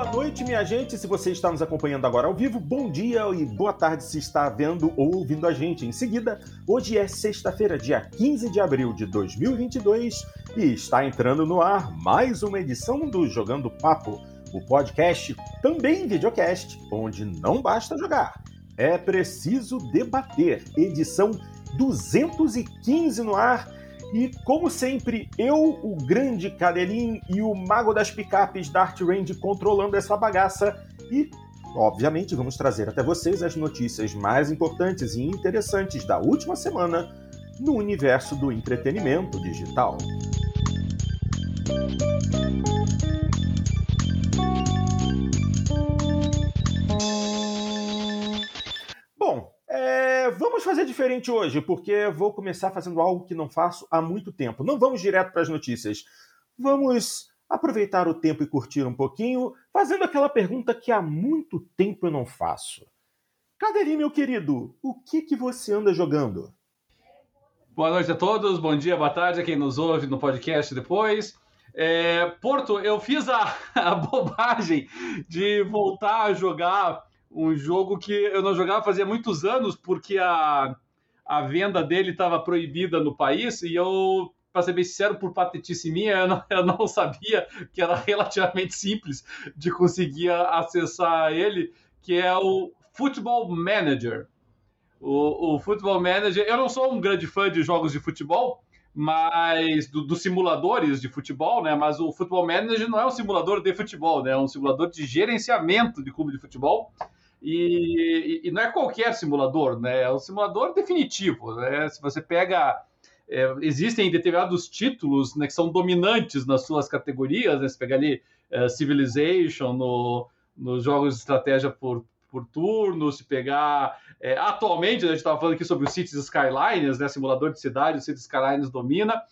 Boa noite, minha gente. Se você está nos acompanhando agora ao vivo, bom dia e boa tarde se está vendo ou ouvindo a gente. Em seguida, hoje é sexta-feira, dia 15 de abril de 2022 e está entrando no ar mais uma edição do Jogando Papo, o podcast também videocast, onde não basta jogar, é preciso debater. Edição 215 no ar e, como sempre, eu, o grande Cadelin e o mago das picapes Dart Range controlando essa bagaça. E, obviamente, vamos trazer até vocês as notícias mais importantes e interessantes da última semana no universo do entretenimento digital. É, vamos fazer diferente hoje, porque vou começar fazendo algo que não faço há muito tempo. Não vamos direto para as notícias. Vamos aproveitar o tempo e curtir um pouquinho, fazendo aquela pergunta que há muito tempo eu não faço. Cadeirinho, meu querido, o que, que você anda jogando? Boa noite a todos, bom dia, boa tarde a quem nos ouve no podcast depois. É, Porto, eu fiz a, a bobagem de voltar a jogar um jogo que eu não jogava fazia muitos anos, porque a, a venda dele estava proibida no país, e eu, para ser bem sincero, por patetice minha, eu não, eu não sabia que era relativamente simples de conseguir acessar ele, que é o Football Manager. O, o Football Manager, eu não sou um grande fã de jogos de futebol, mas do, dos simuladores de futebol, né? Mas o Football Manager não é um simulador de futebol, né? É um simulador de gerenciamento de clube de futebol. E, e, não é qualquer simulador, né? É um simulador definitivo. Né? Se você pega. É, existem determinados títulos né, que são dominantes nas suas categorias, né? Se pegar ali é, Civilization no, nos jogos de estratégia por, por turno, se pegar. É, atualmente, a gente estava falando aqui sobre o Cities Skylines, né? Simulador de cidade, o Cities Skylines domina.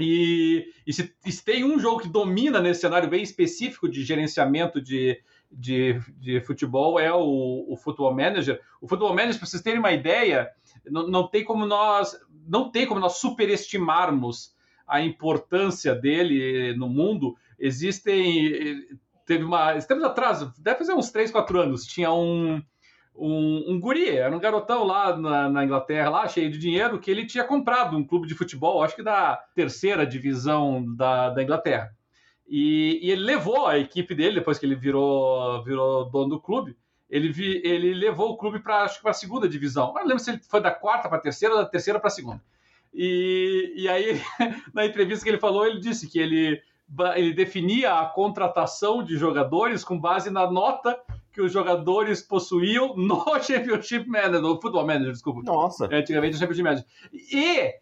E, e se, se, tem um jogo que domina nesse cenário bem específico de gerenciamento de, de, de futebol é o, o Football Manager. O Football Manager, para vocês terem uma ideia, não, não tem como nós não tem como nós superestimarmos a importância dele no mundo. Existem teve uma tempos atrás, deve fazer uns 3, 4 anos, tinha um um, um guri, era um garotão lá na, na, Inglaterra, lá cheio de dinheiro, que ele tinha comprado um clube de futebol, acho que da terceira divisão da, da Inglaterra. E, e, ele levou a equipe dele, depois que ele virou, virou dono do clube, ele, vi, ele levou o clube para a segunda divisão. Não lembro se ele foi da quarta para a terceira ou da terceira para a segunda. E, e aí, na entrevista que ele falou, ele disse que ele, ele definia a contratação de jogadores com base na nota que os jogadores possuíam no Championship Manager, no Football Manager, desculpa. Nossa. É, antigamente no Championship Manager. E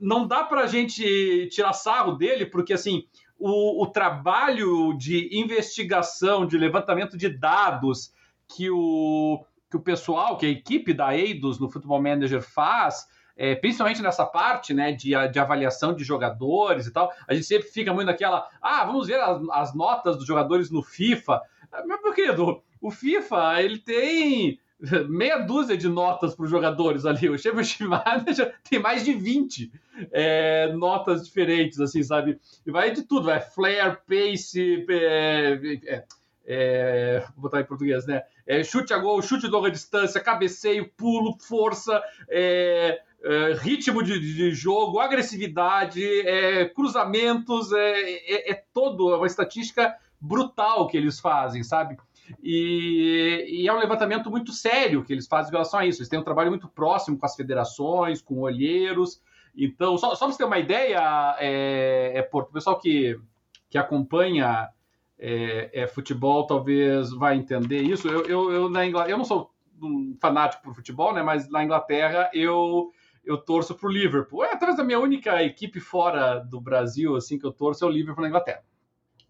não dá para a gente tirar sarro dele, porque assim, o, o trabalho de investigação, de levantamento de dados que o, que o pessoal, que a equipe da Eidos no Football Manager faz, é, principalmente nessa parte né, de, de avaliação de jogadores e tal, a gente sempre fica muito naquela, ah, vamos ver as, as notas dos jogadores no FIFA. Meu querido, o FIFA, ele tem meia dúzia de notas para os jogadores ali. O Championship Manager tem mais de 20 é, notas diferentes, assim, sabe? E vai de tudo, vai flare, pace, é, é, é, vou botar em português, né? É, chute a gol, chute de longa distância, cabeceio, pulo, força, é, é, ritmo de, de, jogo, agressividade, cruzamentos, é, é, todo uma estatística brutal que eles fazem, sabe? E, e, é um levantamento muito sério que eles fazem em relação a isso. Eles têm um trabalho muito próximo com as federações, com olheiros. Então, só, só para você ter uma ideia, é, é o pessoal que, que acompanha é, é, futebol talvez vai entender isso. Eu, eu, eu, na Inglaterra, eu não sou um fanático por futebol, né? Mas na Inglaterra eu eu torço para o Liverpool. É atrás da minha única equipe fora do Brasil, assim que eu torço é o Liverpool na Inglaterra.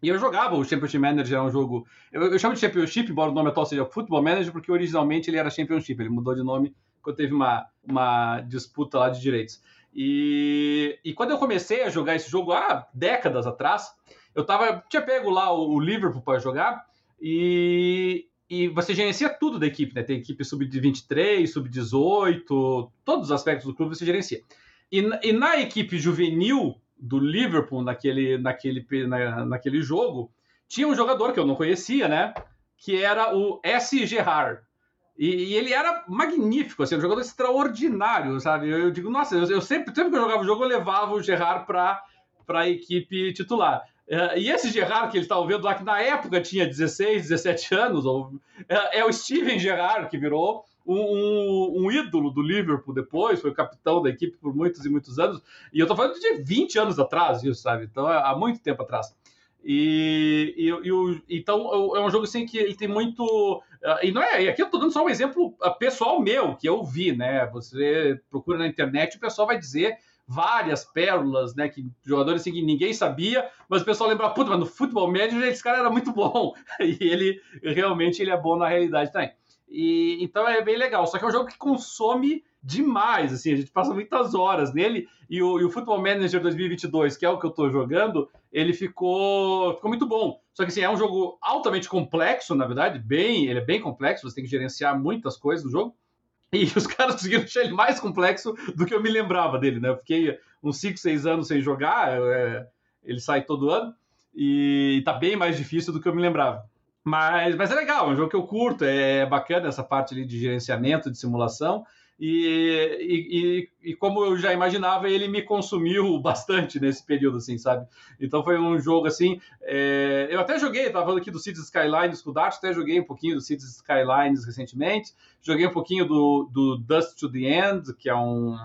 E eu jogava o Championship Manager, é um jogo. Eu, eu, chamo de Championship, embora o nome atual seja Football Manager, porque originalmente ele era Championship, ele mudou de nome quando teve uma, uma disputa lá de direitos. E, e quando eu comecei a jogar esse jogo há décadas atrás, eu tava, tinha pego lá o, o Liverpool para jogar e, e você gerencia tudo da equipe, né? Tem equipe sub-23, sub-18, todos os aspectos do clube você gerencia. E, e na equipe juvenil do Liverpool naquele, naquele, na, naquele jogo, tinha um jogador que eu não conhecia, né? Que era o S. Gerard. E, e, ele era magnífico, assim, um jogador extraordinário, sabe? Eu, eu digo, nossa, eu, eu, sempre, sempre que eu jogava o jogo, eu levava o Gerard para a equipe titular. Uh, e esse Gerard que eles estavam vendo lá, que na época tinha 16, 17 anos, ou, é, é o Steven Gerrard, que virou um, um, um, ídolo do Liverpool depois, foi capitão da equipe por muitos e muitos anos. E eu tô falando de 20 anos atrás, isso, sabe? Então, é, há muito tempo atrás. E, e, e então é um jogo assim que ele tem muito. E não é. E aqui eu tô dando só um exemplo ah, pessoal meu, que eu vi, né? Você procura na internet, o pessoal vai dizer várias pérolas, né? Que jogadores assim que ninguém sabia, mas o pessoal lembra, puta, mas no futebol médio esse cara era muito bom. E ele realmente ele é bom na realidade também. E, então é bem legal. Só que é um jogo que consome demais, assim, a gente passa muitas horas nele. E o, e o Football Manager 2022, que é o que eu estou jogando, ele ficou, ficou muito bom. Só que assim, é um jogo altamente complexo, na verdade, bem, ele é bem complexo, você tem que gerenciar muitas coisas no jogo. E os caras conseguiram deixar ele mais complexo do que eu me lembrava dele, né? Eu fiquei uns 5, 6 anos sem jogar, é, ele sai todo ano, e tá bem mais difícil do que eu me lembrava. Mas, mas é legal, é um jogo que eu curto, é bacana essa parte ali de gerenciamento, de simulação. E, e, e, como eu já imaginava, ele me consumiu bastante nesse período, assim, sabe? Então foi um jogo assim. É... Eu até joguei, estava falando aqui do Cities Skylines com o Dart, até joguei um pouquinho do Cities Skylines recentemente. Joguei um pouquinho do, do Dust to the End, que é um,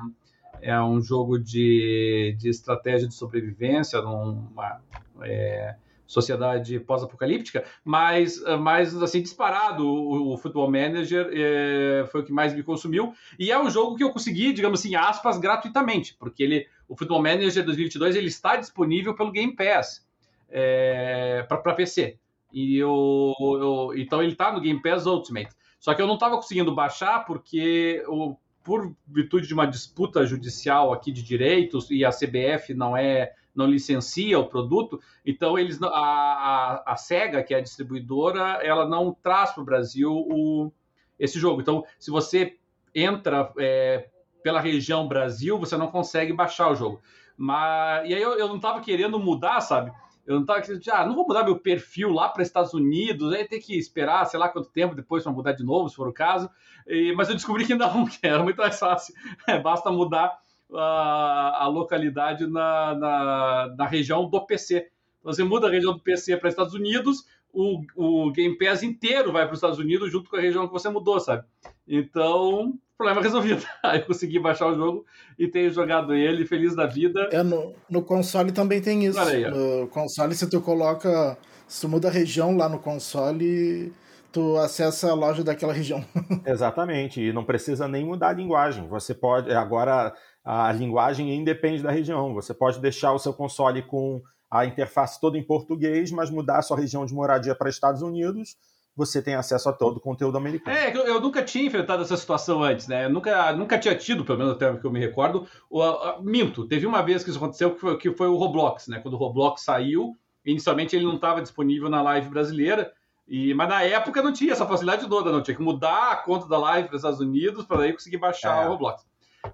é um jogo de, de estratégia de sobrevivência, numa. É sociedade pós-apocalíptica, mas, eh, mas assim, disparado, o, o Football Manager é, foi o que mais me consumiu, e é um jogo que eu consegui, digamos assim, aspas, gratuitamente, porque ele, o Football Manager 2022 ele está disponível pelo Game Pass é, para PC, e eu, eu, então ele está no Game Pass Ultimate, só que eu não estava conseguindo baixar porque o por virtude de uma disputa judicial aqui de direitos e a CBF não é não licencia o produto, então eles a, a, a Sega, que é a distribuidora, ela não traz para o Brasil esse jogo. Então, se você entra é, pela região Brasil, você não consegue baixar o jogo. Mas e aí eu, eu não estava querendo mudar, sabe? Eu não estava querendo, ah, não vou mudar meu perfil lá para Estados Unidos, aí tem que esperar, sei lá quanto tempo depois para mudar de novo, se for o caso. E, mas eu descobri que não, que era muito mais fácil. É, basta mudar a, a localidade na, na, na, região do PC. Então, você muda a região do PC para Estados Unidos, o, o Game Pass inteiro vai para os Estados Unidos junto com a região que você mudou, sabe? Então, problema resolvido. Aí eu consegui baixar o jogo e tenho jogado ele, feliz da vida. É, no, no console também tem isso. Aí, no console, se tu coloca. Se tu muda a região lá no console, tu acessa a loja daquela região. Exatamente, e não precisa nem mudar a linguagem. Você pode. Agora a linguagem independe da região. Você pode deixar o seu console com a interface toda em português, mas mudar a sua região de moradia para Estados Unidos, você tem acesso a todo o conteúdo americano. É, eu, eu nunca tinha enfrentado essa situação antes, né? Eu nunca, nunca tinha tido, pelo menos até que eu me recordo. O, a, minto, teve uma vez que isso aconteceu, que foi, que foi o Roblox, né? Quando o Roblox saiu, inicialmente ele não estava disponível na live brasileira, e, mas na época não tinha essa facilidade toda, não tinha que mudar a conta da live para os Estados Unidos para daí conseguir baixar é. o Roblox.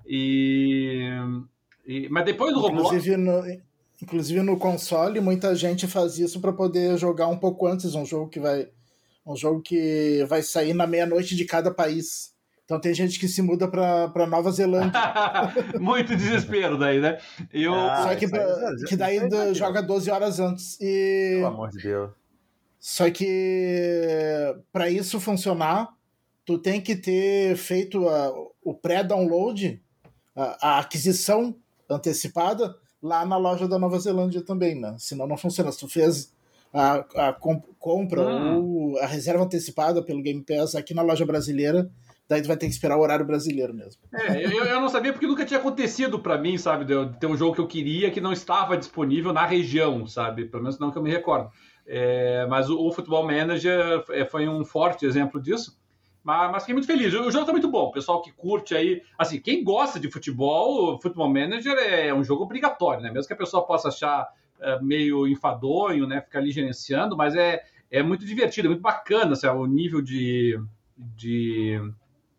E, e, mas depois do inclusive Roblox. No, inclusive no console, muita gente faz isso para poder jogar um pouco antes um jogo que vai. Um jogo que vai sair na meia-noite de cada país. Então tem gente que se muda para Nova Zelândia. Muito desespero daí, né? Eu... Ah, Só que, que daí joga 12 horas antes. E... Pelo amor de Deus. Só que para isso funcionar, tu tem que ter feito a, o pré-download, a, a, aquisição antecipada lá na loja da Nova Zelândia também, né? Senão não funciona. Se tu fez a, a comp compra ah. ou a reserva antecipada pelo Game Pass aqui na loja brasileira, daí tu vai ter que esperar o horário brasileiro mesmo. É, eu, eu não sabia porque nunca tinha acontecido para mim, sabe, de ter um jogo que eu queria que não estava disponível na região, sabe? Pelo menos não que eu me recordo. É, mas o, o Futebol Manager é, foi um forte exemplo disso. Mas, mas fiquei muito feliz. O jogo tá muito bom. O pessoal que curte aí, assim, quem gosta de futebol, o Futebol Manager é um jogo obrigatório, né? Mesmo que a pessoa possa achar é, meio enfadonho, né? Ficar ali gerenciando, mas é, é muito divertido, é muito bacana, assim, o nível de, de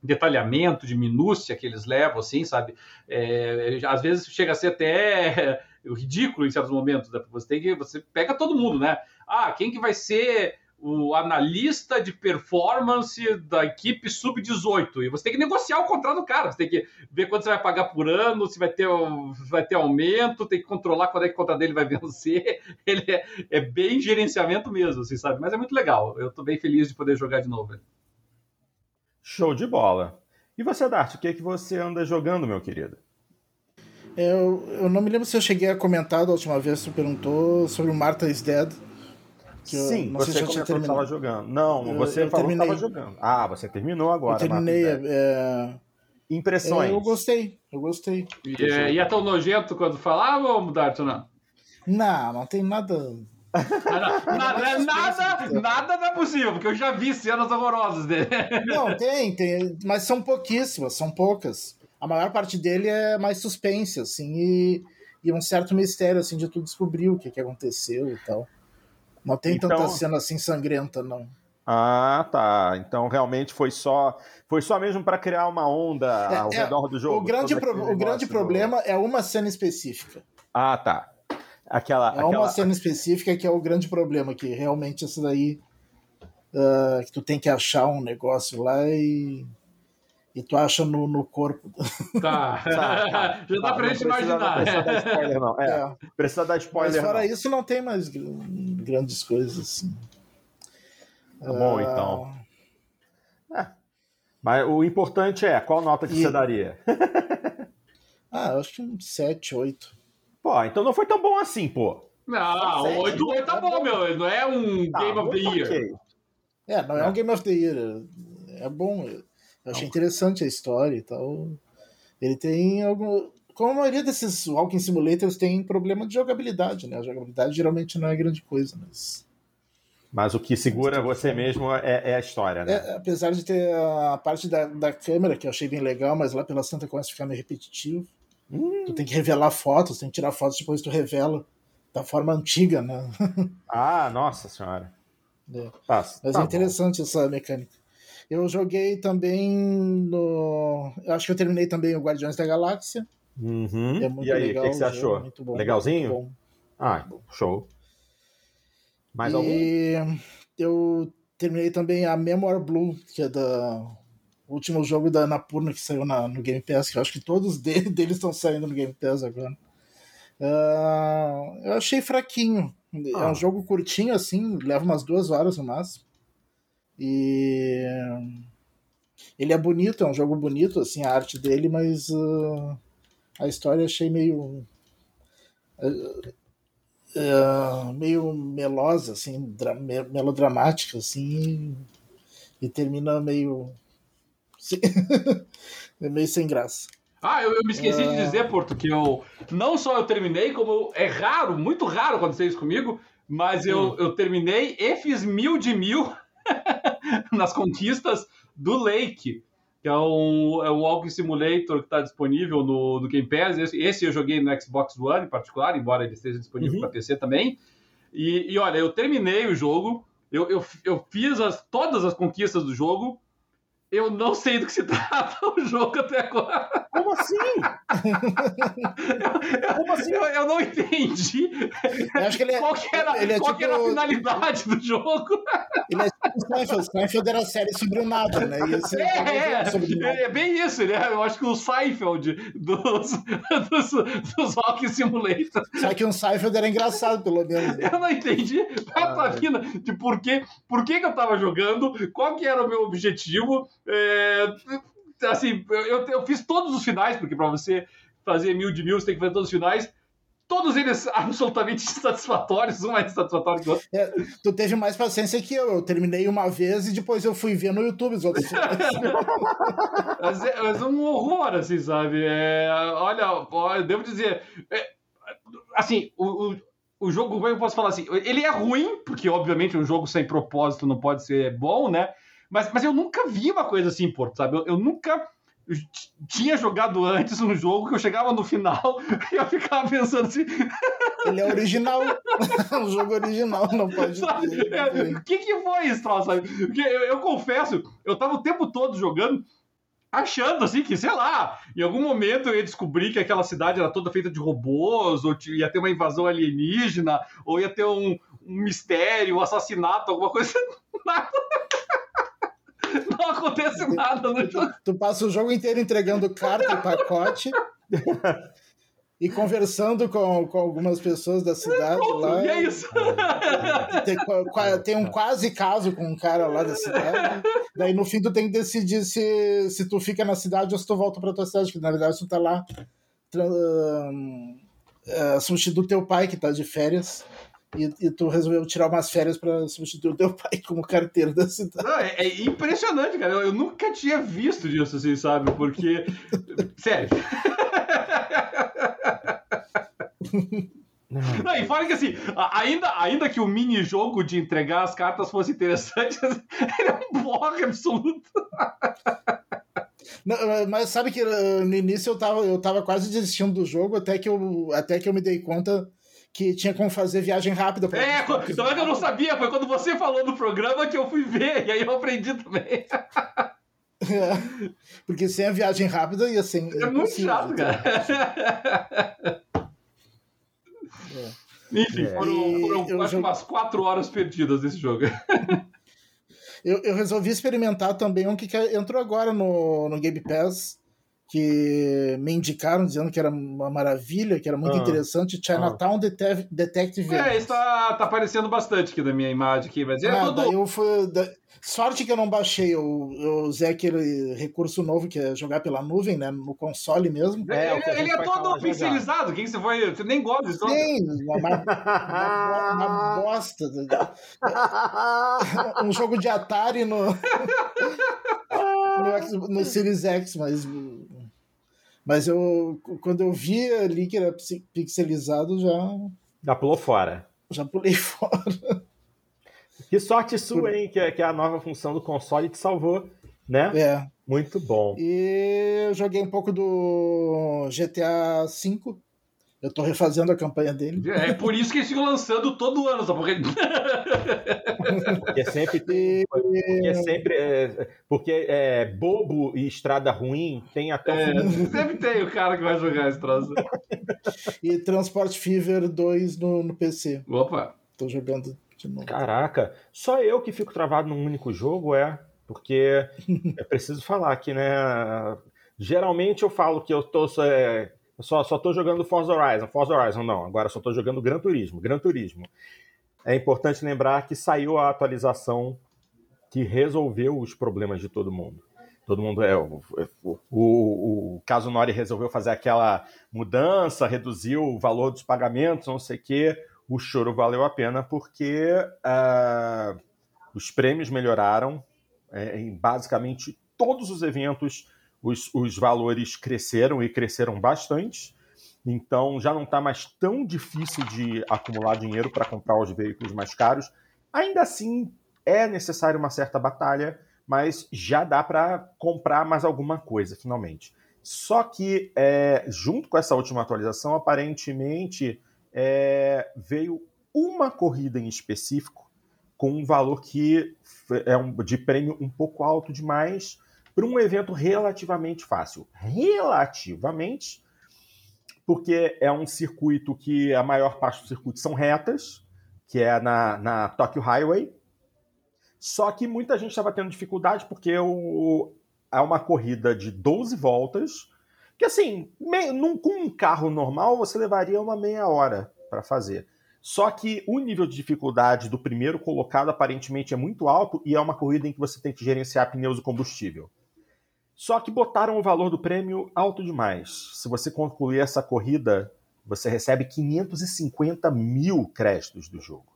detalhamento, de minúcia que eles levam, assim, sabe? É, às vezes chega a ser até ridículo em certos momentos. Né? Você tem que. Você pega todo mundo, né? Ah, quem que vai ser o analista de performance da equipe sub-18 e você tem que negociar o contrato do cara, você tem que ver quanto você vai pagar por ano, se vai ter, vai ter aumento, tem que controlar quando é que o contrato dele vai vencer. Ele é, é bem gerenciamento mesmo, assim, sabe? Mas é muito legal. Eu tô bem feliz de poder jogar de novo. Show de bola. E você, Dart, o que é que você anda jogando, meu querido? Eu, eu não me lembro se eu cheguei a comentar da última vez, você perguntou sobre o Martha is Dead. Sim, você se comentou que estava jogando. Não, você eu, falou terminei. que estava jogando. Ah, você terminou agora. Eu terminei. É... Impressões. É, eu gostei, eu gostei. E, é, e é tão nojento quando falava ou mudar, não? Não, não tem nada nada, nada, nada não é possível, porque eu já vi cenas horrorosas dele. Não, tem, tem, mas são pouquíssimas, são poucas. A maior parte dele é mais suspense, assim, e, e um certo mistério, assim, de tu descobrir o que, que aconteceu e tal. Não tem então... tanta cena assim sangrenta, não. Ah, tá. Então realmente foi só foi só mesmo para criar uma onda é, ao é, redor do jogo. O grande, pro, o grande problema é uma cena específica. Ah, tá. Aquela, é aquela... uma cena específica que é o grande problema, que realmente essa daí. Uh, que tu tem que achar um negócio lá e. E tu acha no, no corpo. Tá. tá, tá. Já dá tá, pra gente imaginar. Precisa dar spoiler, não. É, é. Precisa dar spoiler. Mas fora não. isso, não tem mais grandes coisas assim. Tá bom, uh... então. É. Mas o importante é, qual nota que e... você daria? ah, eu acho que um 7, 8. Pô, então não foi tão bom assim, pô. Não, 8, 8 tá bom, meu. Não é um tá, Game of the Year. Okay. É, não é um Game of the Year. É bom. Eu achei interessante a história e tal. Ele tem algum. Como a maioria desses Walking Simulators tem problema de jogabilidade, né? A jogabilidade geralmente não é grande coisa, mas. Mas o que segura você mesmo é, é a história, né? É, apesar de ter a parte da, da câmera, que eu achei bem legal, mas lá pela Santa começa a ficar meio repetitivo. Hum. Tu tem que revelar fotos, tem que tirar fotos depois tu revela da forma antiga, né? Ah, nossa senhora. É. Tá, Mas tá é interessante bom. essa mecânica. Eu joguei também no. Eu acho que eu terminei também o Guardiões da Galáxia. Uhum. É e aí, o que, que, você achou? Muito bom, Legalzinho? Muito bom. Ah, show. Mais e algum? Eu terminei também a Memoir Blue, que é da o último jogo da Anapurna que saiu na, no Game Pass, que eu acho que todos dele, deles estão saindo no Game Pass agora. Uh, eu achei fraquinho. Ah. É um ah. jogo curtinho, assim, leva umas duas horas no máximo. E ele é bonito, é um jogo bonito, assim, a arte dele, mas uh, a história achei meio. Uh, uh, meio melosa, assim, melodramática, assim, e, e termina meio é meio sem graça. Ah, eu, eu me esqueci de é. dizer, Porto, que eu não só eu terminei, como eu, é raro, muito raro acontecer isso comigo, mas eu, eu terminei e fiz mil de mil nas conquistas do Lake, que é um, é um Walking Simulator que está disponível no, no Game Pass. Esse, esse, eu joguei no Xbox One em particular, embora ele esteja disponível uhum. para PC também. E, e, olha, eu terminei o jogo, eu, eu, eu fiz as, todas as conquistas do jogo, eu não sei do que se trata o jogo até agora. Como assim? eu, Como assim? Eu, eu, não entendi. Eu acho que ele é, qual que era, ele é qual tipo, era a finalidade do jogo. Ele é tipo Seinfeld. Seinfeld era série sobre o nada, né? é, é, é, é, bem isso. Eu acho que o Seinfeld dos, dos, dos Rock Simulator. Só que um Seinfeld era engraçado, pelo menos. Né? Eu não entendi a ah, de por, quê, por que, que eu tava jogando, qual que era o meu objetivo é, assim, eu, eu fiz todos os finais, porque para você fazer mil de mil, você tem que fazer todos os finais. Todos eles absolutamente insatisfatórios, um mais satisfatório que o outro. É, tu teve mais paciência que eu. Eu terminei uma vez e depois eu fui ver no YouTube os outros mas, é, mas é um horror, assim, sabe? É, olha, olha, devo dizer. É, assim, o, o, o jogo, como eu posso falar assim? Ele é ruim, porque obviamente um jogo sem propósito não pode ser bom, né? Mas, mas eu nunca vi uma coisa assim, Porto, sabe? Eu, eu nunca tinha jogado antes um jogo que eu chegava no final e eu ficava pensando assim. Ele é original. um jogo original, não pode ser. É, o que, que foi isso, sabe? Porque eu, eu, confesso, eu tava o tempo todo jogando achando assim que, sei lá, em algum momento eu ia descobrir que aquela cidade era toda feita de robôs, ou ia ter uma invasão alienígena, ou ia ter um, um mistério, um assassinato, alguma coisa. Nada. Não acontece nada no jogo. Tu passa o jogo inteiro entregando carta e pacote. e conversando com, com algumas pessoas da cidade Pronto, lá. E é isso. Tem, tem, um quase caso com um cara lá da cidade. Daí no fim tu tem que decidir se, se tu fica na cidade ou se tu volta pra tua cidade, que na verdade tu tá lá uh, uh, substituir teu pai que tá de férias. E, e, tu resolveu tirar umas férias para substituir o teu pai como carteiro da cidade. Não, é, é, impressionante, cara. Eu, eu, nunca tinha visto disso, assim, sabe? Porque. Sério. Não, e fora que assim, ainda, ainda que o mini-jogo de entregar as cartas fosse interessante, ele é um borra absoluto. Não, mas sabe que uh, no início eu tava, eu tava quase desistindo do jogo até que eu, até que eu me dei conta que tinha como fazer viagem rápida. Pra é, quando, então eu não sabia, foi quando você falou do programa que eu fui ver, e aí eu aprendi também. É, porque sem a viagem rápida ia ser. É muito chato, cara. É. Enfim, é. foram, foram quase jogo... umas quatro horas perdidas desse jogo. eu, eu resolvi experimentar também um que entrou agora no, no Game Pass, que me indicaram dizendo que era uma maravilha, que era muito ah, interessante, Chinatown ah. Det Detective. É, isso tá, tá aparecendo bastante aqui na minha imagem aqui, mas é ah, eu fui, da... Sorte que eu não baixei, eu, eu usei aquele recurso novo que é jogar pela nuvem, né, no console mesmo. É, ele, ele é todo pixelizado, quem você foi, você nem gosta disso. Sim, uma, uma, uma bosta. um jogo de Atari no... no, no Series X, mas mas eu, quando eu vi ali que era pixelizado, já. Já pulou fora. Já pulei fora. Que sorte sua, hein? Que, que a nova função do console te salvou, né? É. Muito bom. E eu joguei um pouco do GTA V. Eu tô refazendo a campanha dele. É por isso que eles ficam lançando todo ano, sabe? Porque, porque sempre tem. Porque é sempre. É, porque é bobo e estrada ruim tem até. É, sempre tem o cara que vai jogar esse troço. e Transport Fever 2 no, no PC. Opa! Tô jogando de novo. Caraca, só eu que fico travado num único jogo, é. Porque é preciso falar aqui, né? Geralmente eu falo que eu tô. É, eu só, só tô jogando Forza Horizon. Forza Horizon, não. Agora só tô jogando Gran Turismo. Gran Turismo. É importante lembrar que saiu a atualização que resolveu os problemas de todo mundo. Todo mundo é o, o, o, o caso Nori resolveu fazer aquela mudança, reduziu o valor dos pagamentos, não sei o quê. O choro valeu a pena porque uh, os prêmios melhoraram é, em basicamente todos os eventos os, os valores cresceram e cresceram bastante. Então já não está mais tão difícil de acumular dinheiro para comprar os veículos mais caros. Ainda assim, é necessário uma certa batalha, mas já dá para comprar mais alguma coisa, finalmente. Só que, é, junto com essa última atualização, aparentemente é, veio uma corrida em específico com um valor que é um, de prêmio um pouco alto demais para um evento relativamente fácil. Relativamente, porque é um circuito que a maior parte do circuito são retas, que é na, na Tokyo Highway. Só que muita gente estava tendo dificuldade porque o, é uma corrida de 12 voltas, que assim, me, num, com um carro normal você levaria uma meia hora para fazer. Só que o nível de dificuldade do primeiro colocado aparentemente é muito alto e é uma corrida em que você tem que gerenciar pneus e combustível. Só que botaram o valor do prêmio alto demais. Se você concluir essa corrida, você recebe 550 mil créditos do jogo.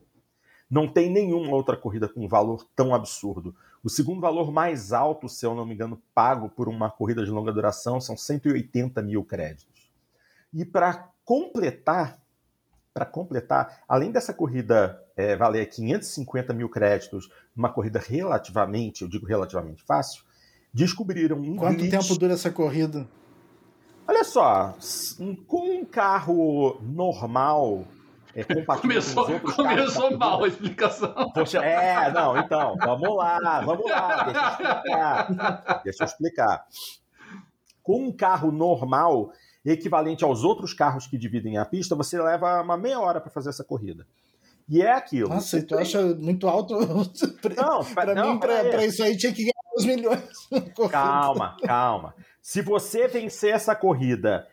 Não tem nenhuma outra corrida com um valor tão absurdo. O segundo valor mais alto, se eu não me engano, pago por uma corrida de longa duração são 180 mil créditos. E para completar, para completar, além dessa corrida é, valer 550 mil créditos, uma corrida relativamente, eu digo relativamente fácil, descobriram um Quanto glitch. tempo dura essa corrida? Olha só, com um carro normal, é começou começou mal a explicação. Poxa, é, não, então, vamos lá, vamos lá, deixa eu explicar. Deixa eu explicar. Com um carro normal, equivalente aos outros carros que dividem a pista, você leva uma meia hora para fazer essa corrida. E é aquilo. Nossa, tu tem... acha muito alto? Não, para mim, para isso aí tinha que ganhar os milhões. Calma, calma. Se você vencer essa corrida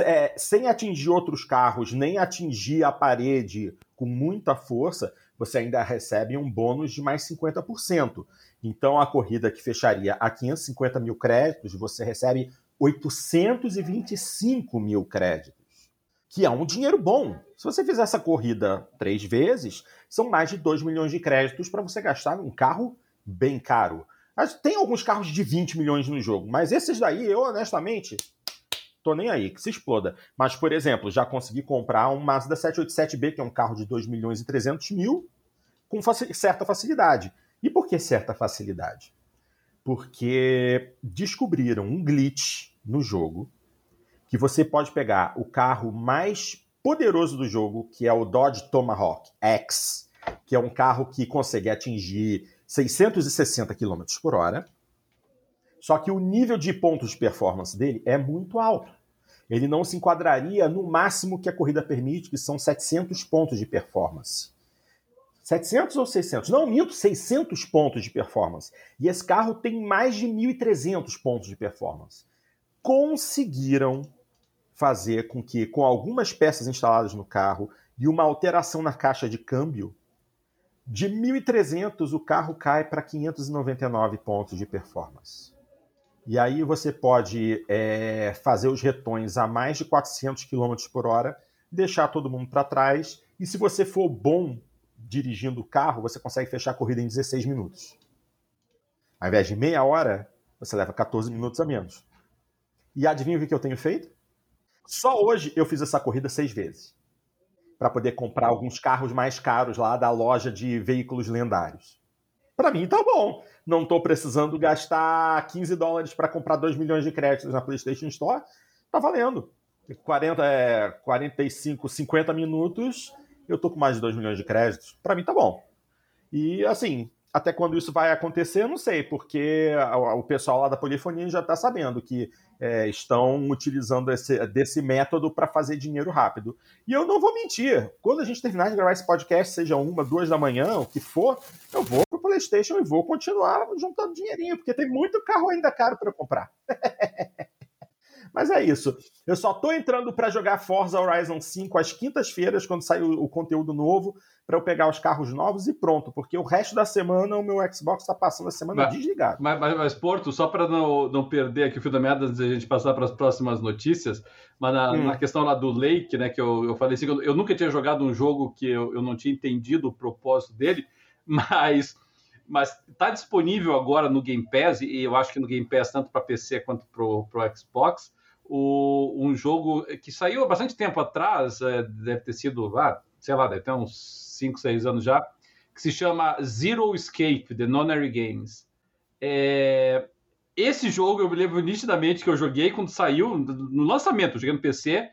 é, sem atingir outros carros, nem atingir a parede com muita força, você ainda recebe um bônus de mais 50%. Então, a corrida que fecharia a 550 mil créditos, você recebe 825 mil créditos, que é um dinheiro bom. Se você fizer essa corrida três vezes, são mais de 2 milhões de créditos para você gastar num carro bem caro. Tem alguns carros de 20 milhões no jogo, mas esses daí, eu honestamente, tô nem aí, que se exploda. Mas, por exemplo, já consegui comprar um Mazda 787B, que é um carro de 2 milhões e 300 mil, com certa facilidade. E por que certa facilidade? Porque descobriram um glitch no jogo que você pode pegar o carro mais poderoso do jogo, que é o Dodge Tomahawk X, que é um carro que consegue atingir 660 km por hora. Só que o nível de pontos de performance dele é muito alto. Ele não se enquadraria no máximo que a corrida permite, que são 700 pontos de performance. 700 ou 600? Não, minto, 600 pontos de performance. E esse carro tem mais de 1.300 pontos de performance. Conseguiram fazer com que, com algumas peças instaladas no carro e uma alteração na caixa de câmbio, de 1.300 o carro cai para 599 pontos de performance. E aí você pode é, fazer os retões a mais de 400 km por hora, deixar todo mundo para trás, e se você for bom dirigindo o carro, você consegue fechar a corrida em 16 minutos. Ao invés de meia hora, você leva 14 minutos a menos. E adivinha o que eu tenho feito? Só hoje eu fiz essa corrida seis vezes. Para poder comprar alguns carros mais caros lá da loja de veículos lendários. Para mim tá bom. Não estou precisando gastar 15 dólares para comprar 2 milhões de créditos na PlayStation Store. Tá valendo. 40, é, 45, 50 minutos eu tô com mais de 2 milhões de créditos, para mim tá bom. E assim, até quando isso vai acontecer, não sei, porque o pessoal lá da Polifonia já está sabendo que é, estão utilizando esse, desse método para fazer dinheiro rápido. E eu não vou mentir, quando a gente terminar de gravar esse podcast, seja uma, duas da manhã, o que for, eu vou pro PlayStation e vou continuar juntando dinheirinho, porque tem muito carro ainda caro para comprar. Mas é isso. Eu só tô entrando para jogar Forza Horizon 5 às quintas-feiras, quando sair o, conteúdo novo, para eu pegar os carros novos e pronto, porque o resto da semana o meu Xbox está passando a semana mas, desligado. Mas, mas, mas, Porto, só para não, não perder aqui o fio da meada antes de a gente passar para as próximas notícias, mas na, hum. na, questão lá do Lake, né, que eu, eu falei assim, eu, eu nunca tinha jogado um jogo que eu, eu não tinha entendido o propósito dele, mas mas está disponível agora no Game Pass, e eu acho que no Game Pass tanto para PC quanto para o Xbox, o, um jogo que saiu há bastante tempo atrás, é, deve ter sido, ah, sei lá, deve ter uns 5, 6 anos já, que se chama Zero Escape, The Nonary Games. É, esse jogo eu me lembro nitidamente que eu joguei quando saiu no lançamento, eu joguei no PC.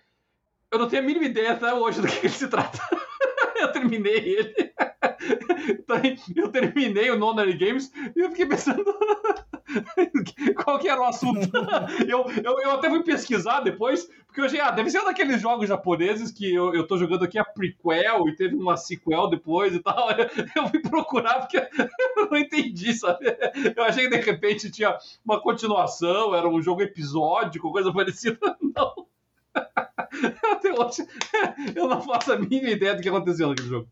Eu não tenho a mínima ideia até hoje do que ele se trata. eu terminei ele. eu terminei o Nonary Games e eu fiquei pensando qual que era o assunto. eu, eu, eu até fui pesquisar depois, porque eu já, ah, deve ser um daqueles jogos japoneses que eu, eu tô jogando aqui a prequel e teve uma sequel depois e tal. Eu fui procurar porque eu não entendi, sabe? Eu achei que de repente tinha uma continuação, era um jogo episódico, coisa parecida. Não. Até hoje eu não faço a mínima ideia do que aconteceu naquele jogo.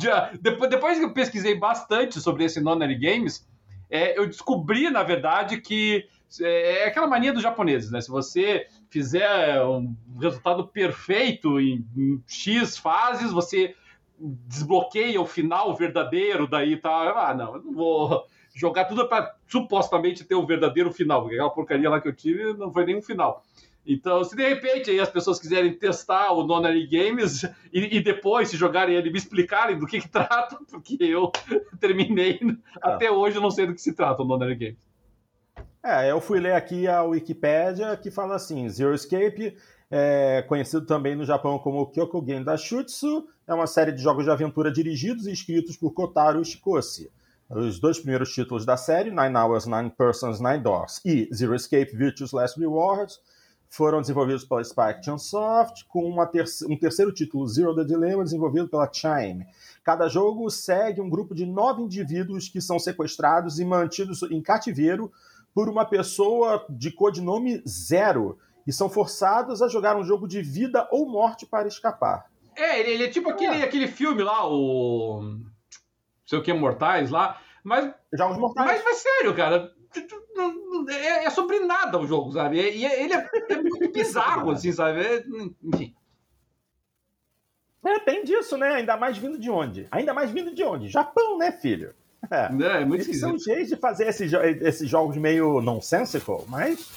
Já, depois, depois que eu pesquisei bastante sobre esse Nonary Games, é, eu descobri, na verdade, que é, é aquela mania dos japoneses, né? Se você fizer um resultado perfeito em, em X fases, você desbloqueia o final verdadeiro, daí tá. Ah, não, eu não vou jogar tudo para supostamente ter o verdadeiro final, porque aquela porcaria lá que eu tive não foi nenhum final. Então, se de repente aí as pessoas quiserem testar o Nonary Games e, e, depois, se jogarem ele, me explicarem do que, que trata, porque eu terminei, ah. até hoje eu não sei do que se trata o Nonary Games. É, eu fui ler aqui a Wikipédia que fala assim: Zero Escape, é conhecido também no Japão como Kyoko Game da Shutsu, é uma série de jogos de aventura dirigidos e escritos por Kotaro Ishikoshi. Os dois primeiros títulos da série, Nine Hours, Nine Persons, Nine Doors e Zero Escape Virtuous Last Rewards, foram desenvolvidos pela Spike Chunsoft, com um terceiro título, Zero The Dilemma, desenvolvido pela Chime. Cada jogo segue um grupo de nove indivíduos que são sequestrados e mantidos em cativeiro por uma pessoa de codinome Zero e são forçados a jogar um jogo de vida ou morte para escapar. É, ele, ele é tipo aquele, é. aquele filme lá, o sei o que, Mortais lá. Mas. Jogos Mortais. Mas, mas sério, cara. É, é sobre nada o jogo, sabe? E ele é, é muito bizarro, assim, sabe? É, enfim. É, tem disso, né? Ainda mais vindo de onde? Ainda mais vindo de onde? Japão, né, filho? É, é, é muito Eles são jeitos de fazer esses, esses jogos meio nonsensical, mas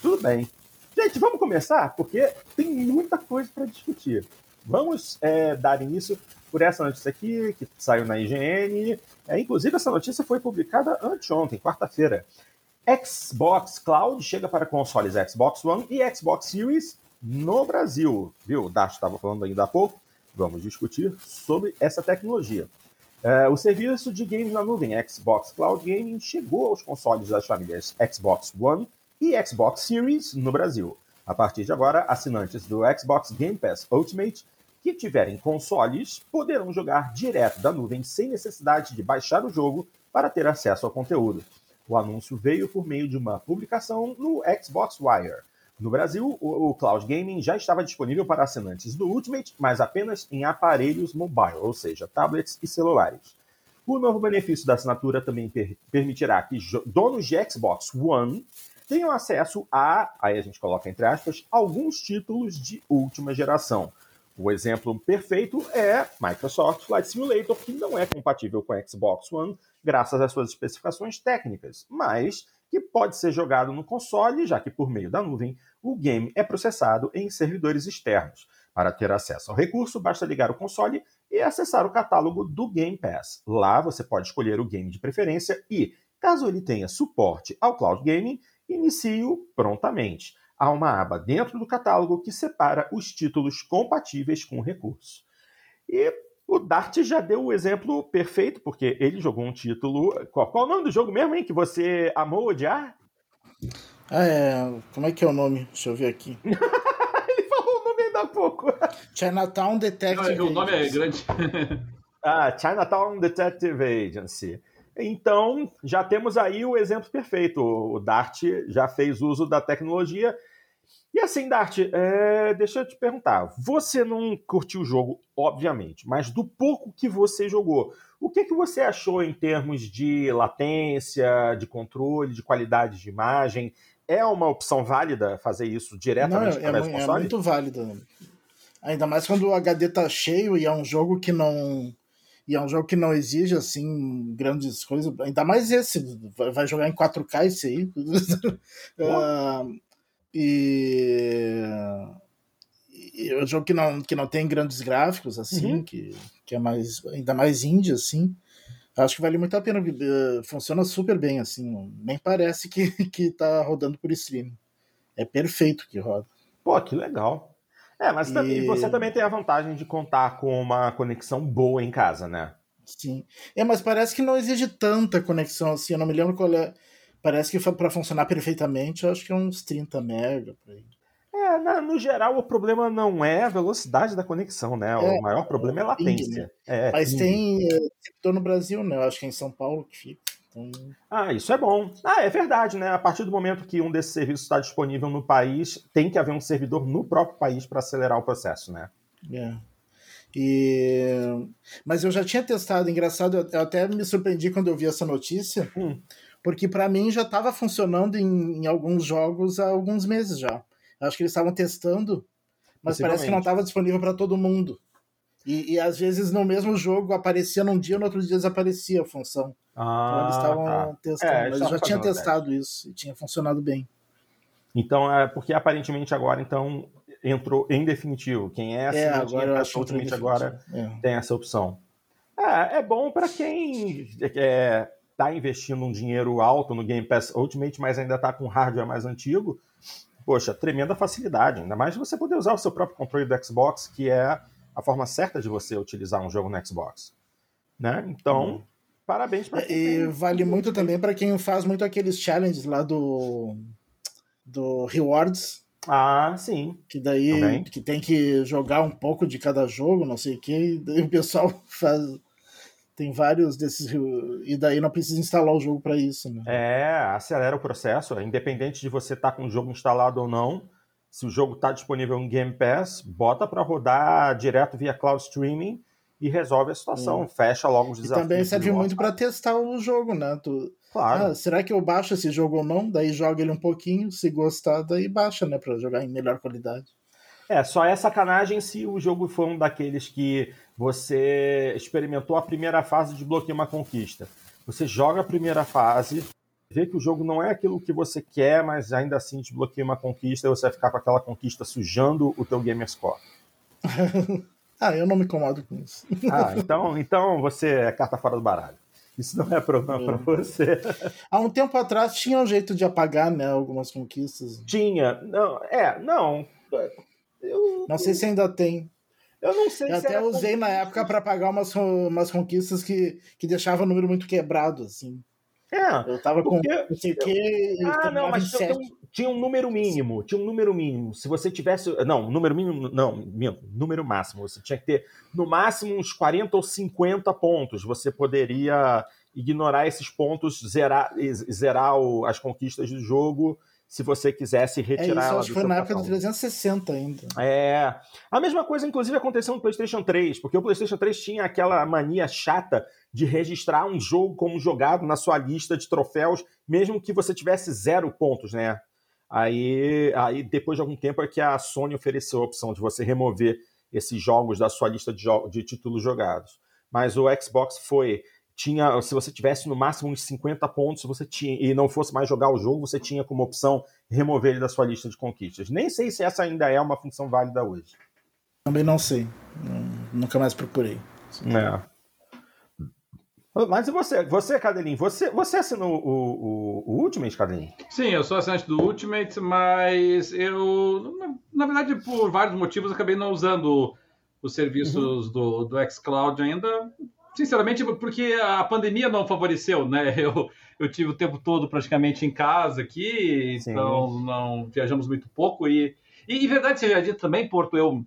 tudo bem. Gente, vamos começar? Porque tem muita coisa para discutir. Vamos é, dar início por essa notícia aqui, que saiu na IGN. É, inclusive, essa notícia foi publicada anteontem, quarta-feira. Xbox Cloud chega para consoles Xbox One e Xbox Series no Brasil. Viu? O Dash estava falando ainda há pouco. Vamos discutir sobre essa tecnologia. É, o serviço de games na nuvem Xbox Cloud Gaming chegou aos consoles das famílias Xbox One e Xbox Series no Brasil. A partir de agora, assinantes do Xbox Game Pass Ultimate que tiverem consoles poderão jogar direto da nuvem sem necessidade de baixar o jogo para ter acesso ao conteúdo. O anúncio veio por meio de uma publicação no Xbox Wire. No Brasil, o Cloud Gaming já estava disponível para assinantes do Ultimate, mas apenas em aparelhos mobile, ou seja, tablets e celulares. O novo benefício da assinatura também per permitirá que donos de Xbox One tenham acesso a, aí a gente coloca entre aspas, alguns títulos de última geração, o exemplo perfeito é Microsoft Flight Simulator, que não é compatível com Xbox One, graças às suas especificações técnicas, mas que pode ser jogado no console, já que por meio da nuvem o game é processado em servidores externos. Para ter acesso ao recurso, basta ligar o console e acessar o catálogo do Game Pass. Lá você pode escolher o game de preferência e, caso ele tenha suporte ao cloud gaming, inicie-o prontamente há uma aba dentro do catálogo que separa os títulos compatíveis com o recurso. E o Dart já deu o exemplo perfeito, porque ele jogou um título. Qual, qual é o nome do jogo mesmo, hein? Que você amou odiar? Ah, é. Como é que é o nome? Deixa eu ver aqui. ele falou o nome ainda há pouco. Chinatown Detective Não, O nome é grande. ah, Chinatown Detective Agency. Então, já temos aí o exemplo perfeito. O Dart já fez uso da tecnologia e assim, Dart, é, deixa eu te perguntar. Você não curtiu o jogo, obviamente, mas do pouco que você jogou, o que, que você achou em termos de latência, de controle, de qualidade de imagem? É uma opção válida fazer isso diretamente não, através é, do console? É muito válida. Ainda mais quando o HD tá cheio e é um jogo que não e é um jogo que não exige assim grandes coisas. Ainda mais esse, vai jogar em 4K esse aí. uh, E, e é um jogo que não, que não tem grandes gráficos, assim, uhum. que, que é mais ainda mais indie, assim. Acho que vale muito a pena. Eh, funciona super bem, assim. Nem parece que, que tá rodando por streaming. É perfeito que roda. Pô, que legal. É, mas e... você também tem a vantagem de contar com uma conexão boa em casa, né? Sim. É, mas parece que não exige tanta conexão assim. Eu não me lembro qual é. Parece que para funcionar perfeitamente, eu acho que é uns 30 MB por aí. É, na, no geral, o problema não é a velocidade da conexão, né? O é, maior problema é a latência. Né? É, Mas tem receptor no Brasil, né? Eu acho que é em São Paulo que fica. Então... Ah, isso é bom. Ah, é verdade, né? A partir do momento que um desses serviços está disponível no país, tem que haver um servidor no próprio país para acelerar o processo, né? É. E... Mas eu já tinha testado, engraçado, eu até me surpreendi quando eu vi essa notícia. Hum porque para mim já estava funcionando em, em, alguns jogos há alguns meses já. Acho que eles estavam testando, mas parece que não estava disponível para todo mundo. E, e, às vezes no mesmo jogo aparecia num dia, no outro dia desaparecia a função. Ah, então eles estavam tá. testando, é, mas eu já tinha testado isso e tinha funcionado bem. Então é porque aparentemente agora então entrou em definitivo. Quem é, é agora eu acho ultimamente agora é. tem essa opção. É, é bom para quem é, está investindo um dinheiro alto no Game Pass Ultimate, mas ainda está com hardware mais antigo, poxa, tremenda facilidade. Ainda mais você poder usar o seu próprio controle do Xbox, que é a forma certa de você utilizar um jogo no Xbox. Né? Então, uhum. parabéns pra quem E vale muito também para quem faz muito aqueles challenges lá do do Rewards, Ah, sim. que daí Também. que tem que jogar um pouco de cada jogo, não sei o que, e daí o pessoal faz tem vários desses e daí não precisa instalar o jogo para isso, né? É, acelera o processo, independente de você estar com o jogo instalado ou não. Se o jogo está disponível em Game Pass, bota para rodar direto via cloud streaming e resolve a situação. Fecha logo os E desafios. também serve muito para testar o jogo, né? Tu, Claro. ah, será que eu baixo esse jogo ou não? Daí joga ele um pouquinho, se gostar, daí baixa, né, para jogar em melhor qualidade. É, só é sacanagem se o jogo for um daqueles que você experimentou a primeira fase de bloquear uma conquista. Você joga a primeira fase, vê que o jogo não é aquilo que você quer, mas ainda assim desbloqueia uma conquista e você vai ficar com aquela conquista sujando o teu gamer score. Ah, eu não me incomodo com isso. Ah, então, então você é carta fora do baralho. Isso não é problema para você. Há um tempo atrás tinha um jeito de apagar, né, algumas conquistas. Tinha. Não, é, não. Eu, Não sei se ainda tem. Eu não sei Eu se até usei na época para pagar umas, umas conquistas que, que deixava o número muito quebrado, assim. É, Eu tava com não sei o que. Ah, não, mas tinha, tinha um, tinha um número mínimo. Tinha um número mínimo. Se você tivesse. Não, número mínimo. Não, minto, número máximo. Você tinha que ter no máximo uns 40 ou 50 pontos. Você poderia ignorar esses pontos, zerar, zerar o- as conquistas do jogo, se você quisesse É retirar isso, ela acho do foi na época do catálogo. 360 ainda. É. A mesma coisa, inclusive, aconteceu no PlayStation 3, porque o PlayStation 3 tinha aquela mania chata de registrar um jogo como jogado na sua lista de troféus, mesmo que você tivesse zero pontos, né? Aí, aí depois de algum tempo, é que a Sony ofereceu a opção de você remover esses jogos da sua lista de, de títulos jogados. Mas o Xbox foi. Tinha, se você tivesse no máximo uns 50 pontos você tinha, e não fosse mais jogar o jogo, você tinha como opção remover ele da sua lista de conquistas. Nem sei se essa ainda é uma função válida hoje. Também não sei. Nunca mais procurei. É. Mas e você, você, Cadelinho, você, você assinou o, o, o Ultimate, Cadelinho? Sim, eu sou assinante do Ultimate, mas eu, na, na verdade, por vários motivos, acabei não usando os serviços do, do xCloud ainda. Sinceramente, porque a pandemia não favoreceu, né? Eu, eu tive o tempo todo praticamente em casa aqui, Sim. então não viajamos muito pouco. E, e, em verdade seja dito também, Porto, eu,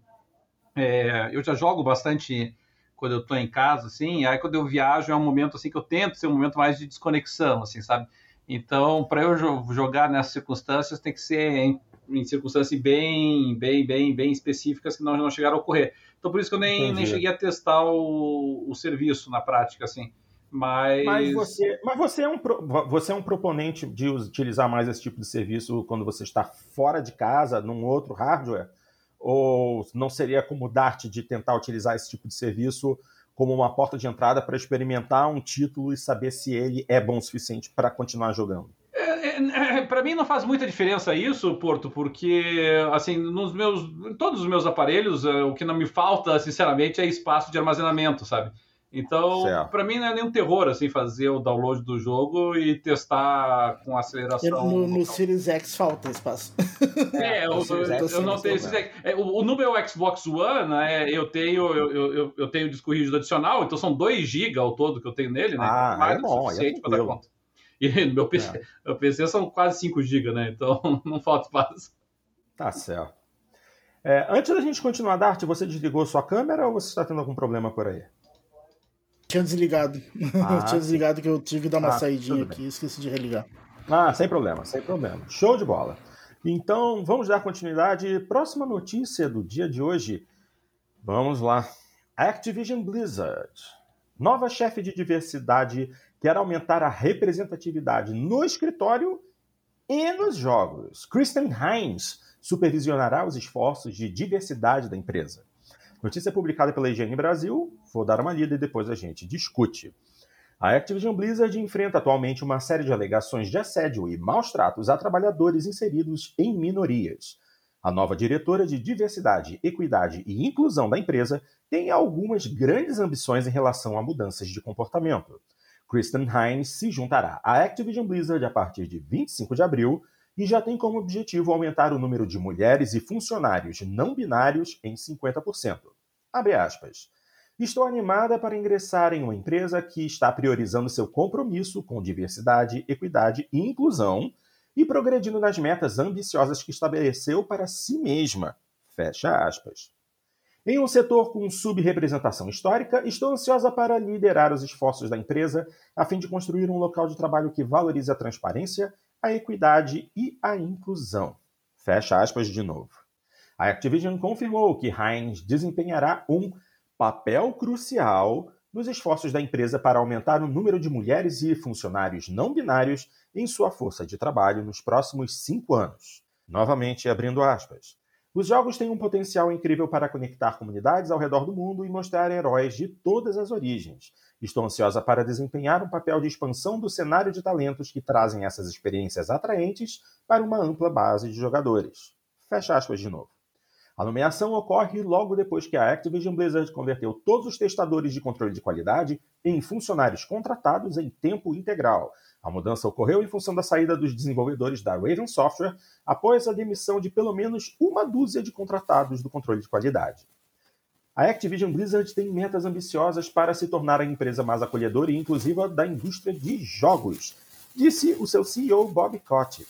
é, eu já jogo bastante quando eu estou em casa, assim. Aí quando eu viajo é um momento assim que eu tento ser um momento mais de desconexão, assim, sabe? Então, para eu jo- jogar nessas circunstâncias, tem que ser em, em circunstâncias bem, bem, bem, bem específicas que não, não chegaram a ocorrer. Então, por isso que eu nem, Entendi. nem cheguei a testar o, o serviço na prática, assim. Mas, Mas você, mas você é um você é um proponente de utilizar mais esse tipo de serviço quando você está fora de casa, num outro hardware? Ou não seria como Dart de tentar utilizar esse tipo de serviço como uma porta de entrada para experimentar um título e saber se ele é bom o suficiente para continuar jogando? para mim não faz muita diferença isso, Porto, porque assim, nos meus, em todos os meus aparelhos, eh, o que não me falta, sinceramente, é espaço de armazenamento, sabe? Então, para mim não é nenhum terror assim fazer o download do jogo e testar com aceleração. No, no local. Series X falta espaço. É, eu, o Series eu- X eu não tenho sim, esses. é, o, o no meu Xbox One, né, eu tenho eu, eu, eu- eu tenho disco rígido adicional, então são 2 GB ao todo que eu tenho nele, né? Ah, mais é do que bom, aí é suficiente para dar conta. E no meu PC, meu PC são quase 5 GB, né? Então não falta espaço. Tá certo. É, antes da gente continuar, Dart, você desligou sua câmera ou você está tendo algum problema por aí? Tinha desligado. Ah, Tinha desligado que eu tive que dar uma Ah, saidinha aqui e esqueci de religar. Ah, sem problema, sem problema. Show de bola. Então, vamos dar continuidade. Próxima notícia do dia de hoje. Vamos lá. Activision Blizzard. Nova chefe de diversidade quer aumentar a representatividade no escritório e nos jogos. Kristen Hines supervisionará os esforços de diversidade da empresa. Notícia publicada pela IGN Brasil. Vou dar uma lida e depois a gente discute. A Activision Blizzard enfrenta atualmente uma série de alegações de assédio e maus tratos a trabalhadores inseridos em minorias. A nova diretora de Diversidade, Equidade e Inclusão da empresa tem algumas grandes ambições em relação a mudanças de comportamento. Kristen Hines se juntará à Activision Blizzard a partir de 25 de abril e já tem como objetivo aumentar o número de mulheres e funcionários não binários em 50%. Abre aspas. Estou animada para ingressar em uma empresa que está priorizando seu compromisso com diversidade, equidade e inclusão e progredindo nas metas ambiciosas que estabeleceu para si mesma. Fecha aspas. Em um setor com subrepresentação histórica, estou ansiosa para liderar os esforços da empresa a fim de construir um local de trabalho que valorize a transparência, a equidade e a inclusão. Fecha aspas de novo. A Activision confirmou que Heinz desempenhará um papel crucial nos esforços da empresa para aumentar o número de mulheres e funcionários não binários em sua força de trabalho nos próximos cinco anos. Novamente, abrindo aspas. Os jogos têm um potencial incrível para conectar comunidades ao redor do mundo e mostrar heróis de todas as origens. Estou ansiosa para desempenhar um papel de expansão do cenário de talentos que trazem essas experiências atraentes para uma ampla base de jogadores. Fecha aspas de novo. A nomeação ocorre logo depois que a Activision Blizzard converteu todos os testadores de controle de qualidade em funcionários contratados em tempo integral, a mudança ocorreu em função da saída dos desenvolvedores da Raven Software após a demissão de pelo menos uma dúzia de contratados do controle de qualidade. A Activision Blizzard tem metas ambiciosas para se tornar a empresa mais acolhedora e inclusiva da indústria de jogos, disse o seu CEO Bob Kotick.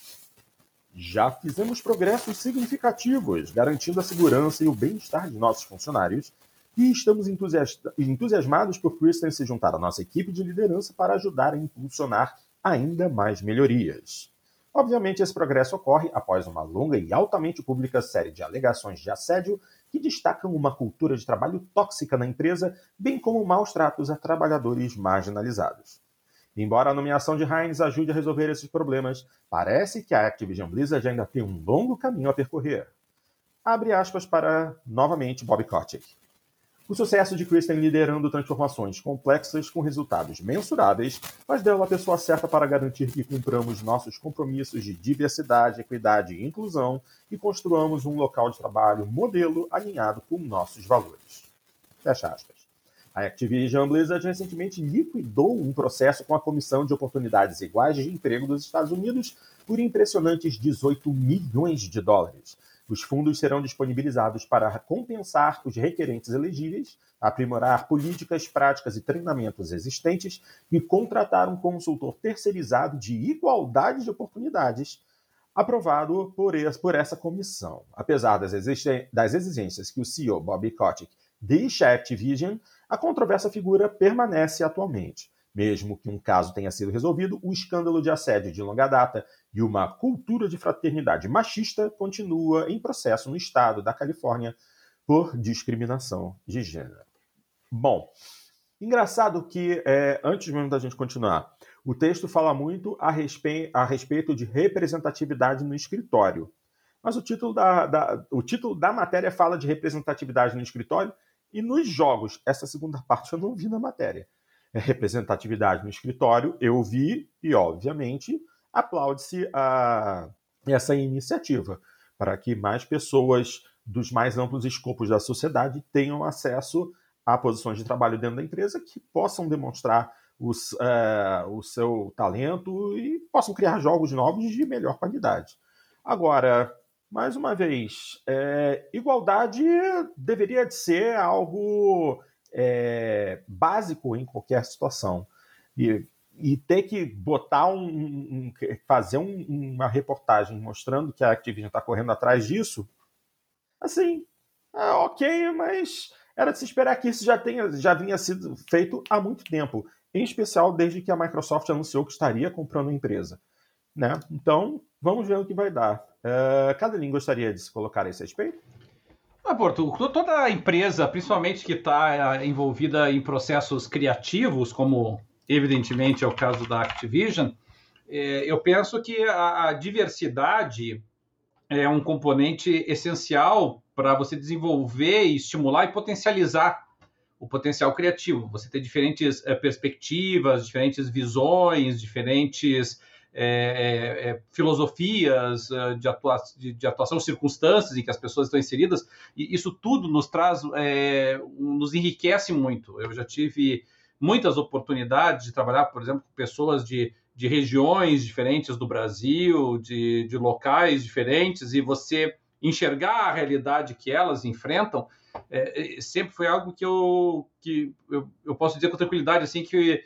Já fizemos progressos significativos, garantindo a segurança e o bem-estar de nossos funcionários, e estamos entusiasmados por Kristen se juntar à nossa equipe de liderança para ajudar a impulsionar ainda mais melhorias. Obviamente, esse progresso ocorre após uma longa e altamente pública série de alegações de assédio que destacam uma cultura de trabalho tóxica na empresa, bem como maus tratos a trabalhadores marginalizados. Embora a nomeação de Heinz ajude a resolver esses problemas, parece que a Activision Blizzard ainda tem um longo caminho a percorrer. Abre aspas para, novamente, Bob Kotick. O sucesso de Kristen liderando transformações complexas com resultados mensuráveis faz dela a pessoa certa para garantir que cumpramos nossos compromissos de diversidade, equidade e inclusão e construamos um local de trabalho modelo alinhado com nossos valores. Fecha aspas. A Activision Blizzard recentemente liquidou um processo com a Comissão de Oportunidades Iguais de Emprego dos Estados Unidos por impressionantes 18 milhões de dólares os fundos serão disponibilizados para compensar os requerentes elegíveis, aprimorar políticas, práticas e treinamentos existentes e contratar um consultor terceirizado de igualdade de oportunidades, aprovado por, essa comissão. Apesar das, exigências que o CEO Bobby Kotick deixa a Activision, a controversa figura permanece atualmente. Mesmo que um caso tenha sido resolvido, o escândalo de assédio de longa data e uma cultura de fraternidade machista continua em processo no estado da Califórnia por discriminação de gênero. Bom, engraçado que, é, antes mesmo da gente continuar, o texto fala muito a, respe a respeito de representatividade no escritório. Mas o título da, da, o título da matéria fala de representatividade no escritório e nos jogos. Essa segunda parte eu não vi na matéria. É representatividade no escritório, eu vi, e obviamente aplaude-se essa iniciativa para que mais pessoas dos mais amplos escopos da sociedade tenham acesso a posições de trabalho dentro da empresa que possam demonstrar os, é, o seu talento e possam criar jogos novos de melhor qualidade. Agora, mais uma vez, é, igualdade deveria de ser algo é, básico em qualquer situação. E e ter que botar um, um fazer um, uma reportagem mostrando que a Activision está correndo atrás disso, assim, é ok, mas era de se esperar que isso já tenha já vinha sido feito há muito tempo, em especial desde que a Microsoft anunciou que estaria comprando a empresa, né? Então vamos ver o que vai dar. Uh, cada língua gostaria de se colocar a esse respeito? Ah, Porto, toda empresa, principalmente que está envolvida em processos criativos, como evidentemente é o caso da Activision, é, eu penso que a, a diversidade é um componente essencial para você desenvolver, estimular e potencializar o potencial criativo. Você ter diferentes é, perspectivas, diferentes visões, diferentes é, é, filosofias de, atua de, de, atuação, circunstâncias em que as pessoas estão inseridas, e isso tudo nos traz, nos enriquece muito. Eu já tive muitas oportunidades de trabalhar, por exemplo, com pessoas de, de regiões diferentes do Brasil, de, de locais diferentes, e você enxergar a realidade que elas enfrentam é, é, sempre foi algo que eu que eu, eu posso dizer com tranquilidade assim que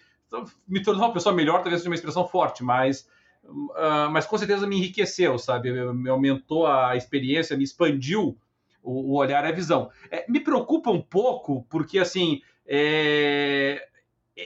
me tornou uma pessoa melhor, talvez seja uma expressão forte, mas uh, mas com certeza me enriqueceu, sabe? Me aumentou a experiência, me expandiu o, o olhar e a visão. É, me preocupa um pouco porque assim é,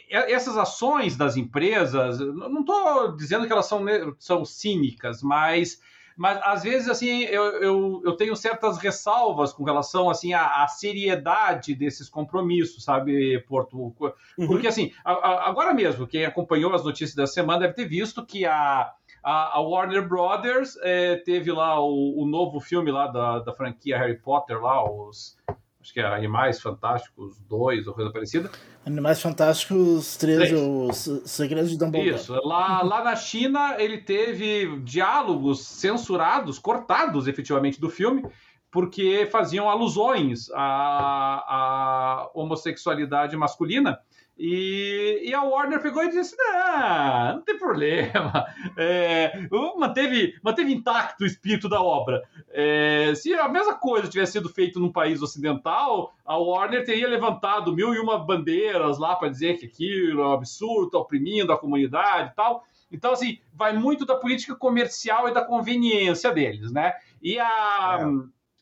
essas ações das empresas, não estou dizendo que elas são, são cínicas, mas, mas às vezes assim eu, eu, eu tenho certas ressalvas com relação assim à, à, seriedade desses compromissos, sabe, Porto? Uhum. Porque assim, a, a, agora mesmo, quem acompanhou as notícias da semana deve ter visto que a, a, Warner Brothers é, teve lá o, o, novo filme lá da, da franquia Harry Potter, lá, os acho que é Animais Fantásticos 2 ou coisa parecida. Animais Fantásticos 3, os Segredos de Dumbledore. Isso, lá, lá na China ele teve diálogos censurados, cortados efetivamente do filme, porque faziam alusões à, à homossexualidade masculina e, e, a Warner pegou e disse: não, não tem problema. É, manteve, manteve intacto o espírito da obra. É, se a mesma coisa tivesse sido feita num país ocidental, a Warner teria levantado mil e uma bandeiras lá para dizer que aquilo é um absurdo, está oprimindo a comunidade e tal. Então, assim, vai muito da política comercial e da conveniência deles, né? E a.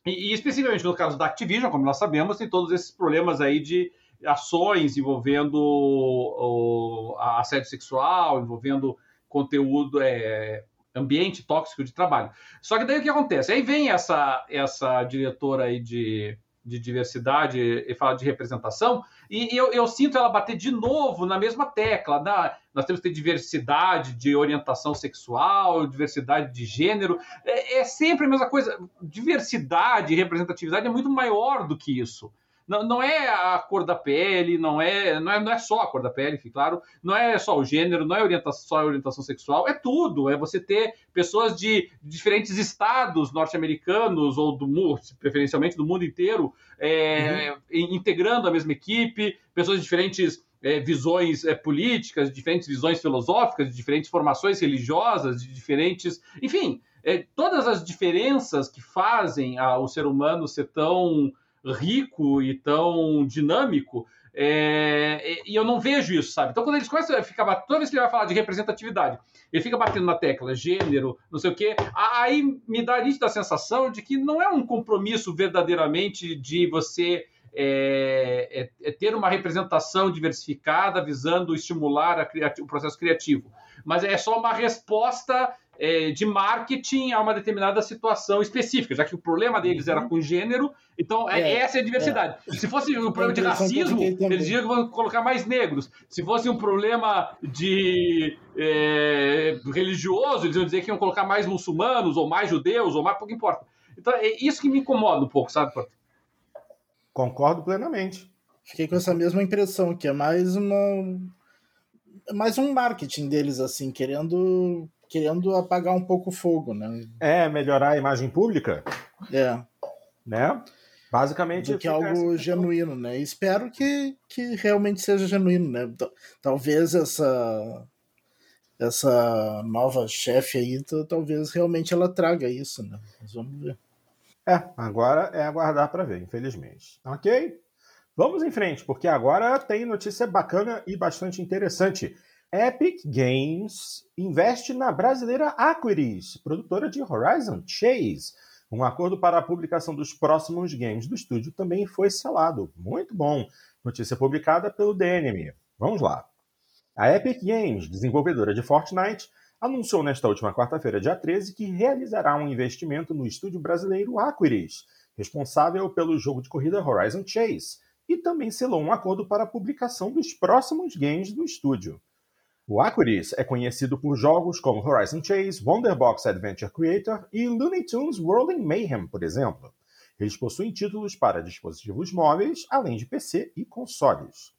É. E, e, especificamente no caso da Activision, como nós sabemos, tem todos esses problemas aí de ações envolvendo o, assédio sexual, envolvendo conteúdo, é, ambiente tóxico de trabalho. Só que daí o que acontece? Aí vem essa, essa diretora aí de, de diversidade e fala de representação, e eu, eu, sinto ela bater de novo na mesma tecla. Na, nós temos que ter diversidade de orientação sexual, diversidade de gênero. É, é sempre a mesma coisa. Diversidade e representatividade é muito maior do que isso. Não, não é a cor da pele, não é, não é, não é só a cor da pele, claro, não é só o gênero, não é orientação, só a orientação sexual, é tudo. É você ter pessoas de diferentes estados norte-americanos ou do mundo, preferencialmente do mundo inteiro, é, uhum. integrando a mesma equipe, pessoas de diferentes é, visões é, políticas, diferentes visões filosóficas, de diferentes formações religiosas, de diferentes. Enfim, é, todas as diferenças que fazem a, o ser humano ser tão rico e tão dinâmico. É, e eu não vejo isso, sabe? Então, quando eles começam a ficar toda vez que ele vai falar de representatividade, ele fica batendo na tecla gênero, não sei o quê, aí me dá a nítida sensação de que não é um compromisso verdadeiramente de você é, é, é ter uma representação diversificada visando estimular o processo criativo, mas é só uma resposta é, de marketing a uma determinada situação específica, já que o problema deles era uhum. com gênero, então é, é, essa é a diversidade. É. Se fosse um problema de racismo, eles diziam que vão colocar mais negros. Se fosse um problema de é, religioso, eles iam dizer que iam colocar mais muçulmanos, ou mais judeus, ou mais, pouco importa. Então é isso que me incomoda um pouco, sabe, Porto? Concordo plenamente. Fiquei com essa mesma impressão, que é mais uma mais um marketing deles, assim, querendo querendo apagar um pouco o fogo, né? É, melhorar a imagem pública. É. Né? Basicamente. Do que algo genuíno, né? espero que, que realmente seja genuíno, né? Talvez essa essa nova chefe aí, talvez realmente ela traga isso, né? Mas vamos ver. É, agora é aguardar para ver, infelizmente. Ok? Vamos em frente, porque agora tem notícia bacana e bastante interessante. Epic Games investe na brasileira Aquiris, produtora de Horizon Chase. Um acordo para a publicação dos próximos games do estúdio também foi selado. Muito bom. Notícia publicada pelo DNM. Vamos lá. A Epic Games, desenvolvedora de Fortnite, anunciou nesta última quarta-feira, dia 13, que realizará um investimento no estúdio brasileiro Aquiris, responsável pelo jogo de corrida Horizon Chase, e também selou um acordo para a publicação dos próximos games do estúdio. O Aquiris é conhecido por jogos como Horizon Chase, Wonderbox Adventure Creator e Looney Tunes World in Mayhem, por exemplo. Eles possuem títulos para dispositivos móveis, além de PC e consoles.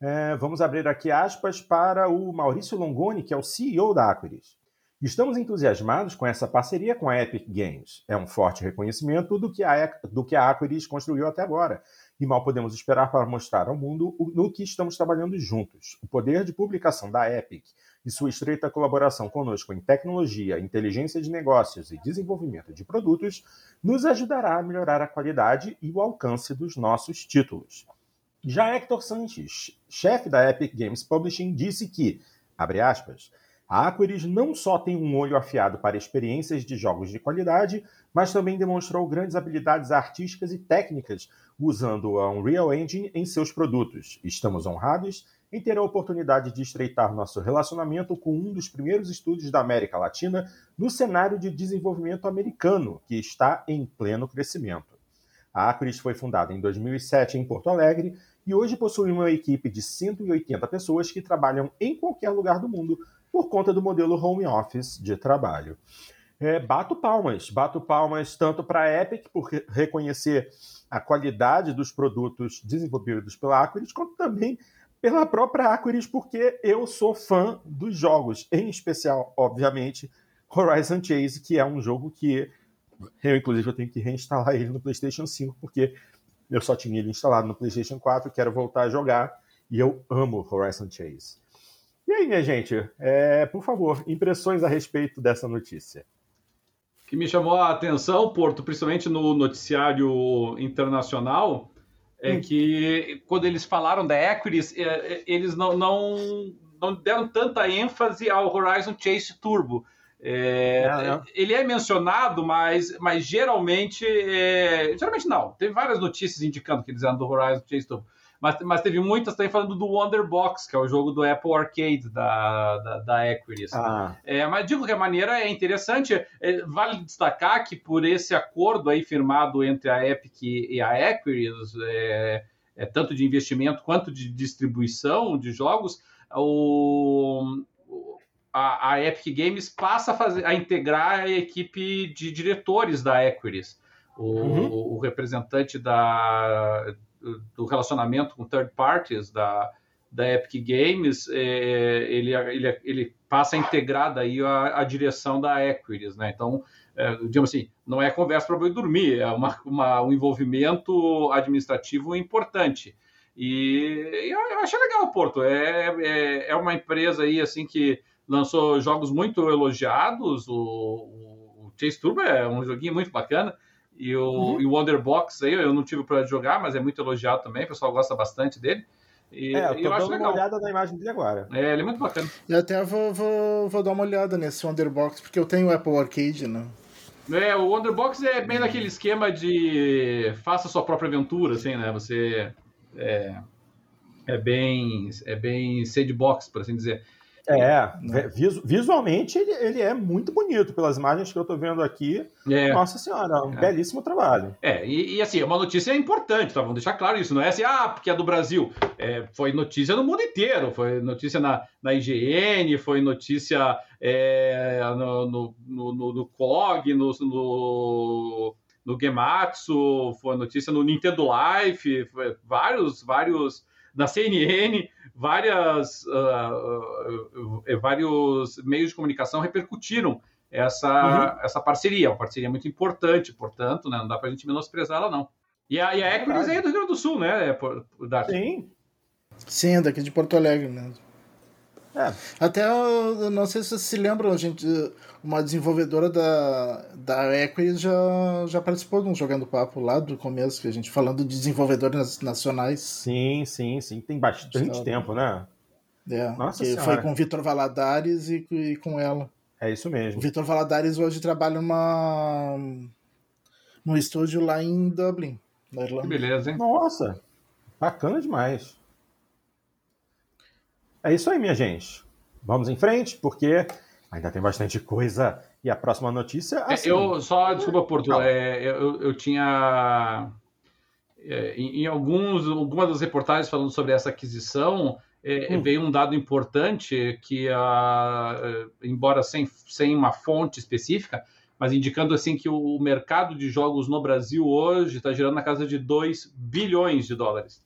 É, vamos abrir aqui aspas para o Maurício Longoni, que é o CEO da Aquiris. Estamos entusiasmados com essa parceria com a Epic Games. É um forte reconhecimento do que a, do que a Aquiris construiu até agora, e mal podemos esperar para mostrar ao mundo no que estamos trabalhando juntos. O poder de publicação da Epic e sua estreita colaboração conosco em tecnologia, inteligência de negócios e desenvolvimento de produtos nos ajudará a melhorar a qualidade e o alcance dos nossos títulos. Já Hector Sanches, chefe da Epic Games Publishing, disse que, abre aspas, a Aquiris não só tem um olho afiado para experiências de jogos de qualidade, mas também demonstrou grandes habilidades artísticas e técnicas usando a Unreal Engine em seus produtos. Estamos honrados em ter a oportunidade de estreitar nosso relacionamento com um dos primeiros estúdios da América Latina no cenário de desenvolvimento americano, que está em pleno crescimento. A Aquiris foi fundada em 2007 em Porto Alegre e hoje possui uma equipe de 180 pessoas que trabalham em qualquer lugar do mundo por conta do modelo home office de trabalho. É, bato palmas, bato palmas tanto para a Epic por reconhecer a qualidade dos produtos desenvolvidos pela Aquiris, quanto também pela própria Aquiris, porque eu sou fã dos jogos, em especial, obviamente, Horizon Chase, que é um jogo que eu, inclusive, eu tenho que reinstalar ele no PlayStation 5, porque eu só tinha ele instalado no PlayStation 4, quero voltar a jogar e eu amo Horizon Chase. E aí, minha gente, é, por favor, impressões a respeito dessa notícia. O que me chamou a atenção, Porto, principalmente no noticiário internacional, é hum. que quando eles falaram da Equities, é, é, eles não, não, não deram tanta ênfase ao Horizon Chase Turbo. É, é, ele é mencionado, mas, mas geralmente, é, geralmente não. Teve várias notícias indicando que eles eram do Horizon Chase Turbo. Mas, mas teve muitas também falando do Wonderbox, que é o jogo do Apple Arcade da, da, da Equities. Ah. É, mas de qualquer maneira é interessante. É, vale destacar que por esse acordo aí firmado entre a Epic e a Equities, é, é tanto de investimento quanto de distribuição de jogos, o, a, a, Epic Games passa a, fazer, a integrar a equipe de diretores da Equities. O, uhum. o, representante da, do relacionamento com third parties da, da Epic Games, é, ele, ele, ele passa a integrar daí a, a direção da Equities, né? Então, é, digamos assim, não é conversa para dormir, é uma, uma, um envolvimento administrativo importante. E, e eu achei legal, Porto. É, é, é, uma empresa aí assim que lançou jogos muito elogiados. O, o Chase Turbo é um joguinho muito bacana. E o, uhum. e o Wonderbox aí eu não tive para jogar, mas é muito elogiado também. O pessoal gosta bastante dele. E, é, eu tô eu dando uma olhada na imagem dele agora. É, ele é muito bacana. Eu até vou, vou, vou dar uma olhada nesse Wonderbox, porque eu tenho o Apple Arcade, né? É, o Wonderbox é bem naquele esquema de faça sua própria aventura, assim, né? Você é, é bem é bem sandbox, por assim dizer. É, né? visualmente ele, ele, é muito bonito, pelas imagens que eu estou vendo aqui. É. Nossa senhora, um é. belíssimo trabalho. É, e, e, assim, é uma notícia importante, tá? Vamos deixar claro isso. Não é assim, ah, porque é do Brasil. É, foi notícia no mundo inteiro. Foi notícia na, na IGN, foi notícia é, no, no, no, no, COG, no, no, no Gematsu, foi notícia no Nintendo Life, vários, vários da CNN, várias, uh, uh, vários meios de comunicação repercutiram essa, uhum. essa parceria, uma parceria muito importante, portanto, né, não dá para a gente menosprezar ela, não. E a, e a Equities é do Rio Grande do Sul, né, por, por Sim. Sim, daqui de Porto Alegre mesmo. É. Até, não sei se vocês se lembram, gente, uma desenvolvedora da, da Equity já, já participou de um Jogando Papo lá do começo, que a gente falando de desenvolvedores nacionais. Sim, sim, sim. Tem bastante Estava... tempo, né? É, Nossa que foi com o Vitor Valadares e, e, com ela. É isso mesmo. O Vitor Valadares hoje trabalha numa, num estúdio lá em Dublin, na Irlanda. Que beleza, hein? Nossa, bacana demais. É isso aí, minha gente. Vamos em frente, porque ainda tem bastante coisa. E a próxima notícia. É, assim, eu só, desculpa, Porto, é, eu, eu tinha. É, em, em, alguns, algumas das reportagens falando sobre essa aquisição, é, hum. veio um dado importante que, a, embora sem, sem uma fonte específica, mas indicando assim que o mercado de jogos no Brasil hoje está girando na casa de 2 bilhões de dólares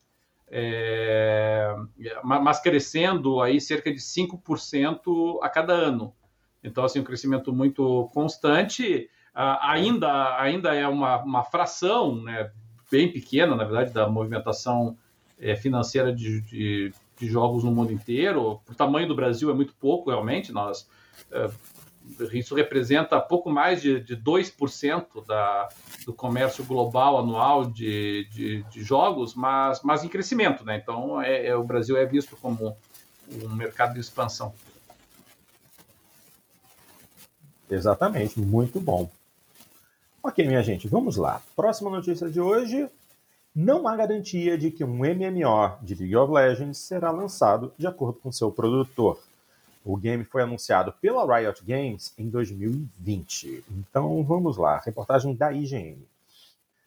é, mas crescendo aí cerca de 5% a cada ano. Então, assim, um crescimento muito constante, ainda, ainda é uma, uma fração, né, bem pequena, na verdade, da movimentação é, financeira de, de, de jogos no mundo inteiro. O tamanho do Brasil é muito pouco, realmente. Nós, é, isso representa pouco mais de, de 2% da, do comércio global anual de, de, de, jogos, mas, mas em crescimento. Né? Então, é, é, o Brasil é visto como um mercado de expansão. Exatamente, muito bom. Ok, minha gente, vamos lá. Próxima notícia de hoje. Não há garantia de que um MMO de League of Legends será lançado de acordo com seu produtor. O game foi anunciado pela Riot Games em 2020. Então vamos lá, reportagem da IGN.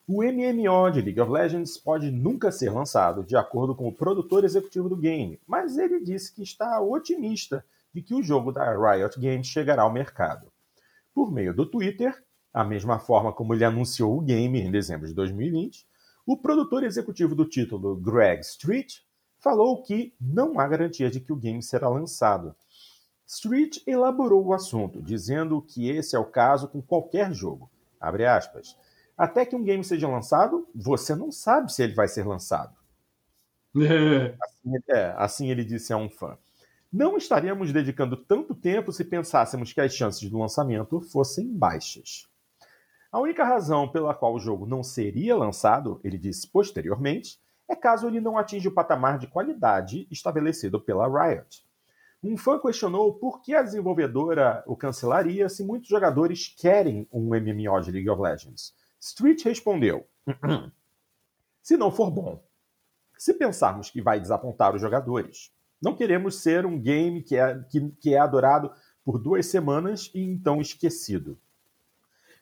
O MMO de League of Legends pode nunca ser lançado, de acordo com o produtor executivo do game, mas ele disse que está otimista de que o jogo da Riot Games chegará ao mercado por meio do Twitter, a mesma forma como ele anunciou o game em dezembro de 2020, o produtor executivo do título, Greg Street, falou que não há garantia de que o game será lançado. Street elaborou o assunto, dizendo que esse é o caso com qualquer jogo. Até que um game seja lançado, você não sabe se ele vai ser lançado. assim, é, assim ele disse a um fã não estaríamos dedicando tanto tempo se pensássemos que as chances do lançamento fossem baixas. A única razão pela qual o jogo não seria lançado, ele disse posteriormente, é caso ele não atinja o patamar de qualidade estabelecido pela Riot. Um fã questionou por que a desenvolvedora o cancelaria se muitos jogadores querem um MMO de League of Legends. Street respondeu: Se não for bom, se pensarmos que vai desapontar os jogadores, não queremos ser um game que é, que, que é adorado por duas semanas e então esquecido.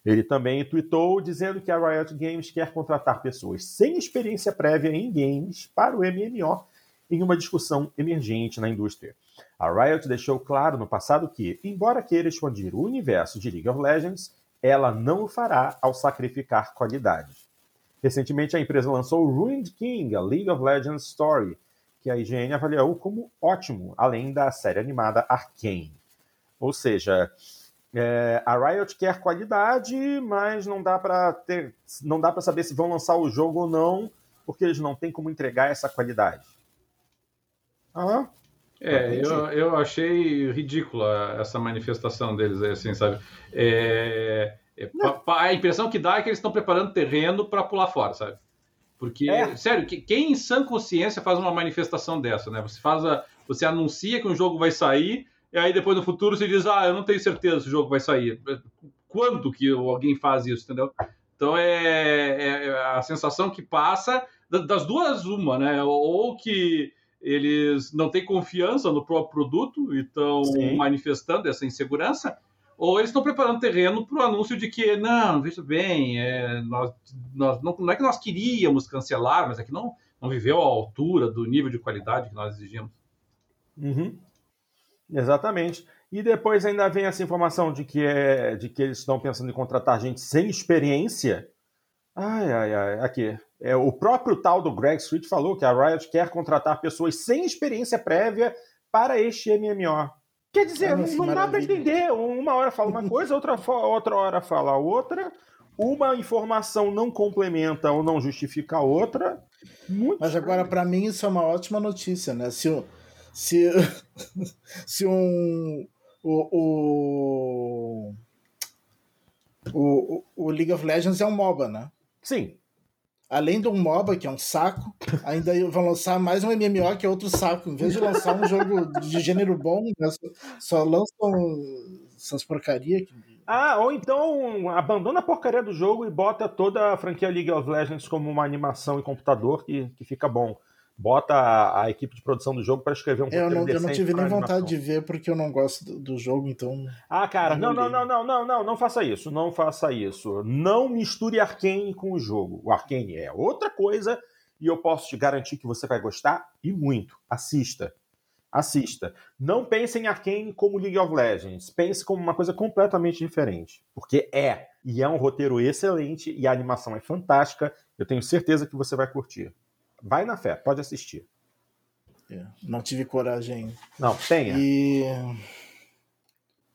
Ele também tweetou dizendo que a Riot Games quer contratar pessoas sem experiência prévia em games para o MMO em uma discussão emergente na indústria. A Riot deixou claro no passado que, embora queira expandir o universo de League of Legends, ela não o fará ao sacrificar qualidade. Recentemente, a empresa lançou Ruined King, a League of Legends Story, que a IGN avaliou como ótimo, além da série animada Arcane. Ou seja, é, a Riot quer qualidade, mas não dá para não dá para saber se vão lançar o jogo ou não, porque eles não têm como entregar essa qualidade. Ah, é, eu, eu achei ridícula essa manifestação deles, assim, sabe? É, é, a impressão que dá é que eles estão preparando terreno para pular fora, sabe? Porque, é. sério, quem em sã consciência faz uma manifestação dessa, né? Você faz a, você anuncia que um jogo vai sair, e aí depois no futuro você diz, ah, eu não tenho certeza se o jogo vai sair. Quando que alguém faz isso, entendeu? Então é, é, é a sensação que passa das duas uma, né? Ou que eles não têm confiança no próprio produto e estão manifestando essa insegurança, ou eles estão preparando terreno para o anúncio de que, não, veja bem, é, nós, nós, não, não, é que nós queríamos cancelar, mas é que não, não viveu à altura do nível de qualidade que nós exigimos. Uhum. Exatamente. E depois ainda vem essa informação de que, é, de que eles estão pensando em contratar gente sem experiência. Ai, ai, ai, aqui. É, o próprio tal do Greg Street falou que a Riot quer contratar pessoas sem experiência prévia para este MMO. Quer dizer, não, não dá para entender. Uma hora fala uma coisa, outra, outra hora fala outra. Uma informação não complementa ou não justifica a outra. Muito Mas agora, para mim, isso é uma ótima notícia, né? Se, se, se um. O, o, o, o League of Legends é um MOBA, né? Sim além de um MOBA, que é um saco, ainda vão lançar mais um MMO, que é outro saco. Em vez de lançar um jogo de gênero bom, né, só, lançam essas porcarias. Ah, ou então abandona a porcaria do jogo e bota toda a franquia League of Legends como uma animação em computador que, que fica bom bota a, a, equipe de produção do jogo para escrever um eu não, eu não tive nem vontade de ver porque eu não gosto do, do jogo, então. Ah, cara, não, não, não, não, não, não, não faça isso, não faça isso. Não misture Arkane com o jogo. O Arkane é outra coisa e eu posso te garantir que você vai gostar e muito. Assista. Assista. Não pense em Arkane como League of Legends. Pense como uma coisa completamente diferente. Porque é. E é um roteiro excelente e a animação é fantástica. Eu tenho certeza que você vai curtir. Vai na fé, pode assistir. É, não tive coragem. Não, tenha. E...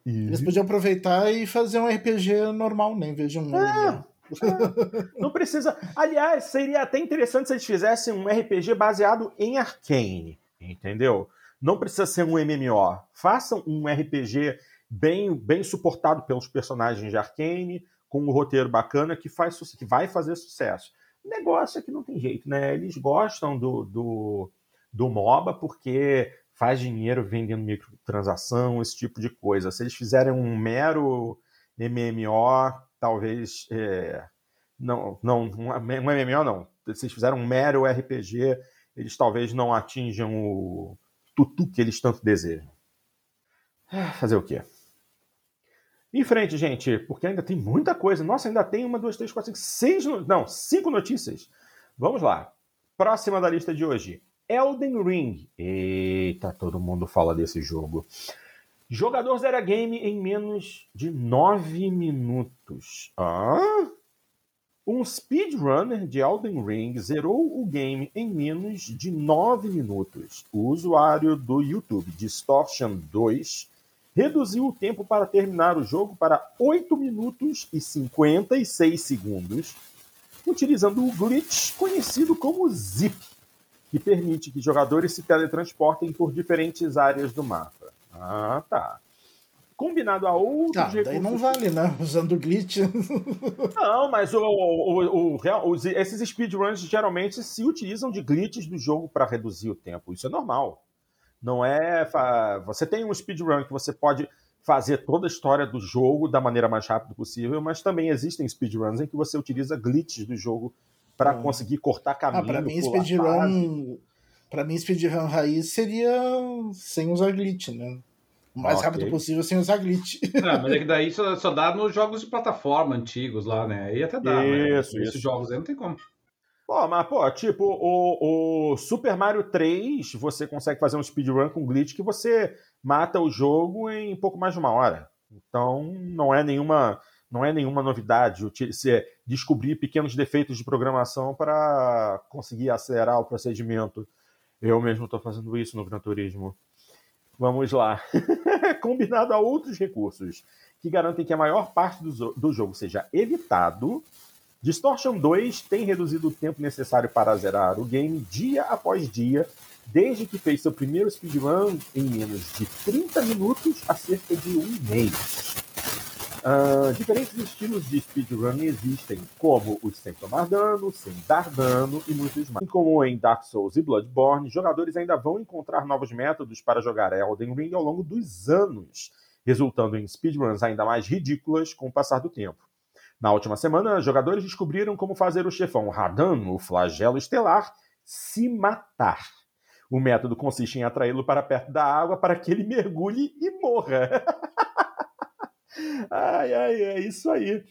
e... Eles podiam aproveitar e fazer um RPG normal, nem né, vejo um. É, é, não precisa. Aliás, seria até interessante se eles fizessem um RPG baseado em Arcane. entendeu? Não precisa ser um MMO. Façam um RPG bem, bem suportado pelos personagens de Arkane, com um roteiro bacana que, faz, que vai fazer sucesso. Negócio é que não tem jeito, né? Eles gostam do, do, do MOBA porque faz dinheiro vendendo microtransação, esse tipo de coisa. Se eles fizerem um mero MMO, talvez. É, não, não, um MMO não. Se eles fizerem um mero RPG, eles talvez não atinjam o tutu que eles tanto desejam. Ah, fazer o quê? Em frente, gente, porque ainda tem muita coisa. Nossa, ainda tem uma, duas, três, quatro, cinco, seis. Não, cinco notícias. Vamos lá. Próxima da lista de hoje. Elden Ring. Eita, todo mundo fala desse jogo. Jogador zera game em menos de nove minutos. Um speedrunner de Elden Ring zerou o game em menos de nove minutos. O usuário do YouTube Distortion 2 reduziu o tempo para terminar o jogo para 8 minutos e 56 segundos, utilizando o glitch conhecido como Zip, que permite que jogadores se teletransportem por diferentes áreas do mapa. Ah, tá. Combinado a outros ah, recursos. Daí não vale, né? Usando glitch. Não, mas o, o, o, esses speedruns geralmente se utilizam de glitches do jogo para reduzir o tempo. Isso é normal. Não é. Você tem um speedrun que você pode fazer toda a história do jogo da maneira mais rápida possível, mas também existem speedruns em que você utiliza glitches do jogo para ah. conseguir cortar caminho. Ah, para mim, speedrun. Para mim, speedrun raiz seria sem usar glitch, né? O mais okay. rápido possível sem usar glitch. Não, mas é que daí só, só, dá nos jogos de plataforma antigos lá, né? Aí até dá. Isso, né? Esses jogos aí não tem como. Pô, mas, pô, tipo, o, o Super Mario 3, você consegue fazer um speedrun com glitch que você mata o jogo em pouco mais de uma hora. Então, não é nenhuma, não é nenhuma novidade você descobrir pequenos defeitos de programação para conseguir acelerar o procedimento. Eu mesmo estou fazendo isso no Gran Turismo. Vamos lá. Combinado a outros recursos que garantem que a maior parte do, do jogo seja evitado Distortion 2 tem reduzido o tempo necessário para zerar o game dia após dia, desde que fez seu primeiro speedrun em menos de 30 minutos a cerca de um mês. Uh, diferentes estilos de speedrun existem, como os sem tomar dano, sem dar dano e muitos mais. Como em Dark Souls e Bloodborne, jogadores ainda vão encontrar novos métodos para jogar Elden Ring ao longo dos anos, resultando em speedruns ainda mais ridículas com o passar do tempo. Na última semana, jogadores descobriram como fazer o chefão Radan, o flagelo estelar, se matar. O método consiste em atraí-lo para perto da água para que ele mergulhe e morra. ai, ai, é isso aí.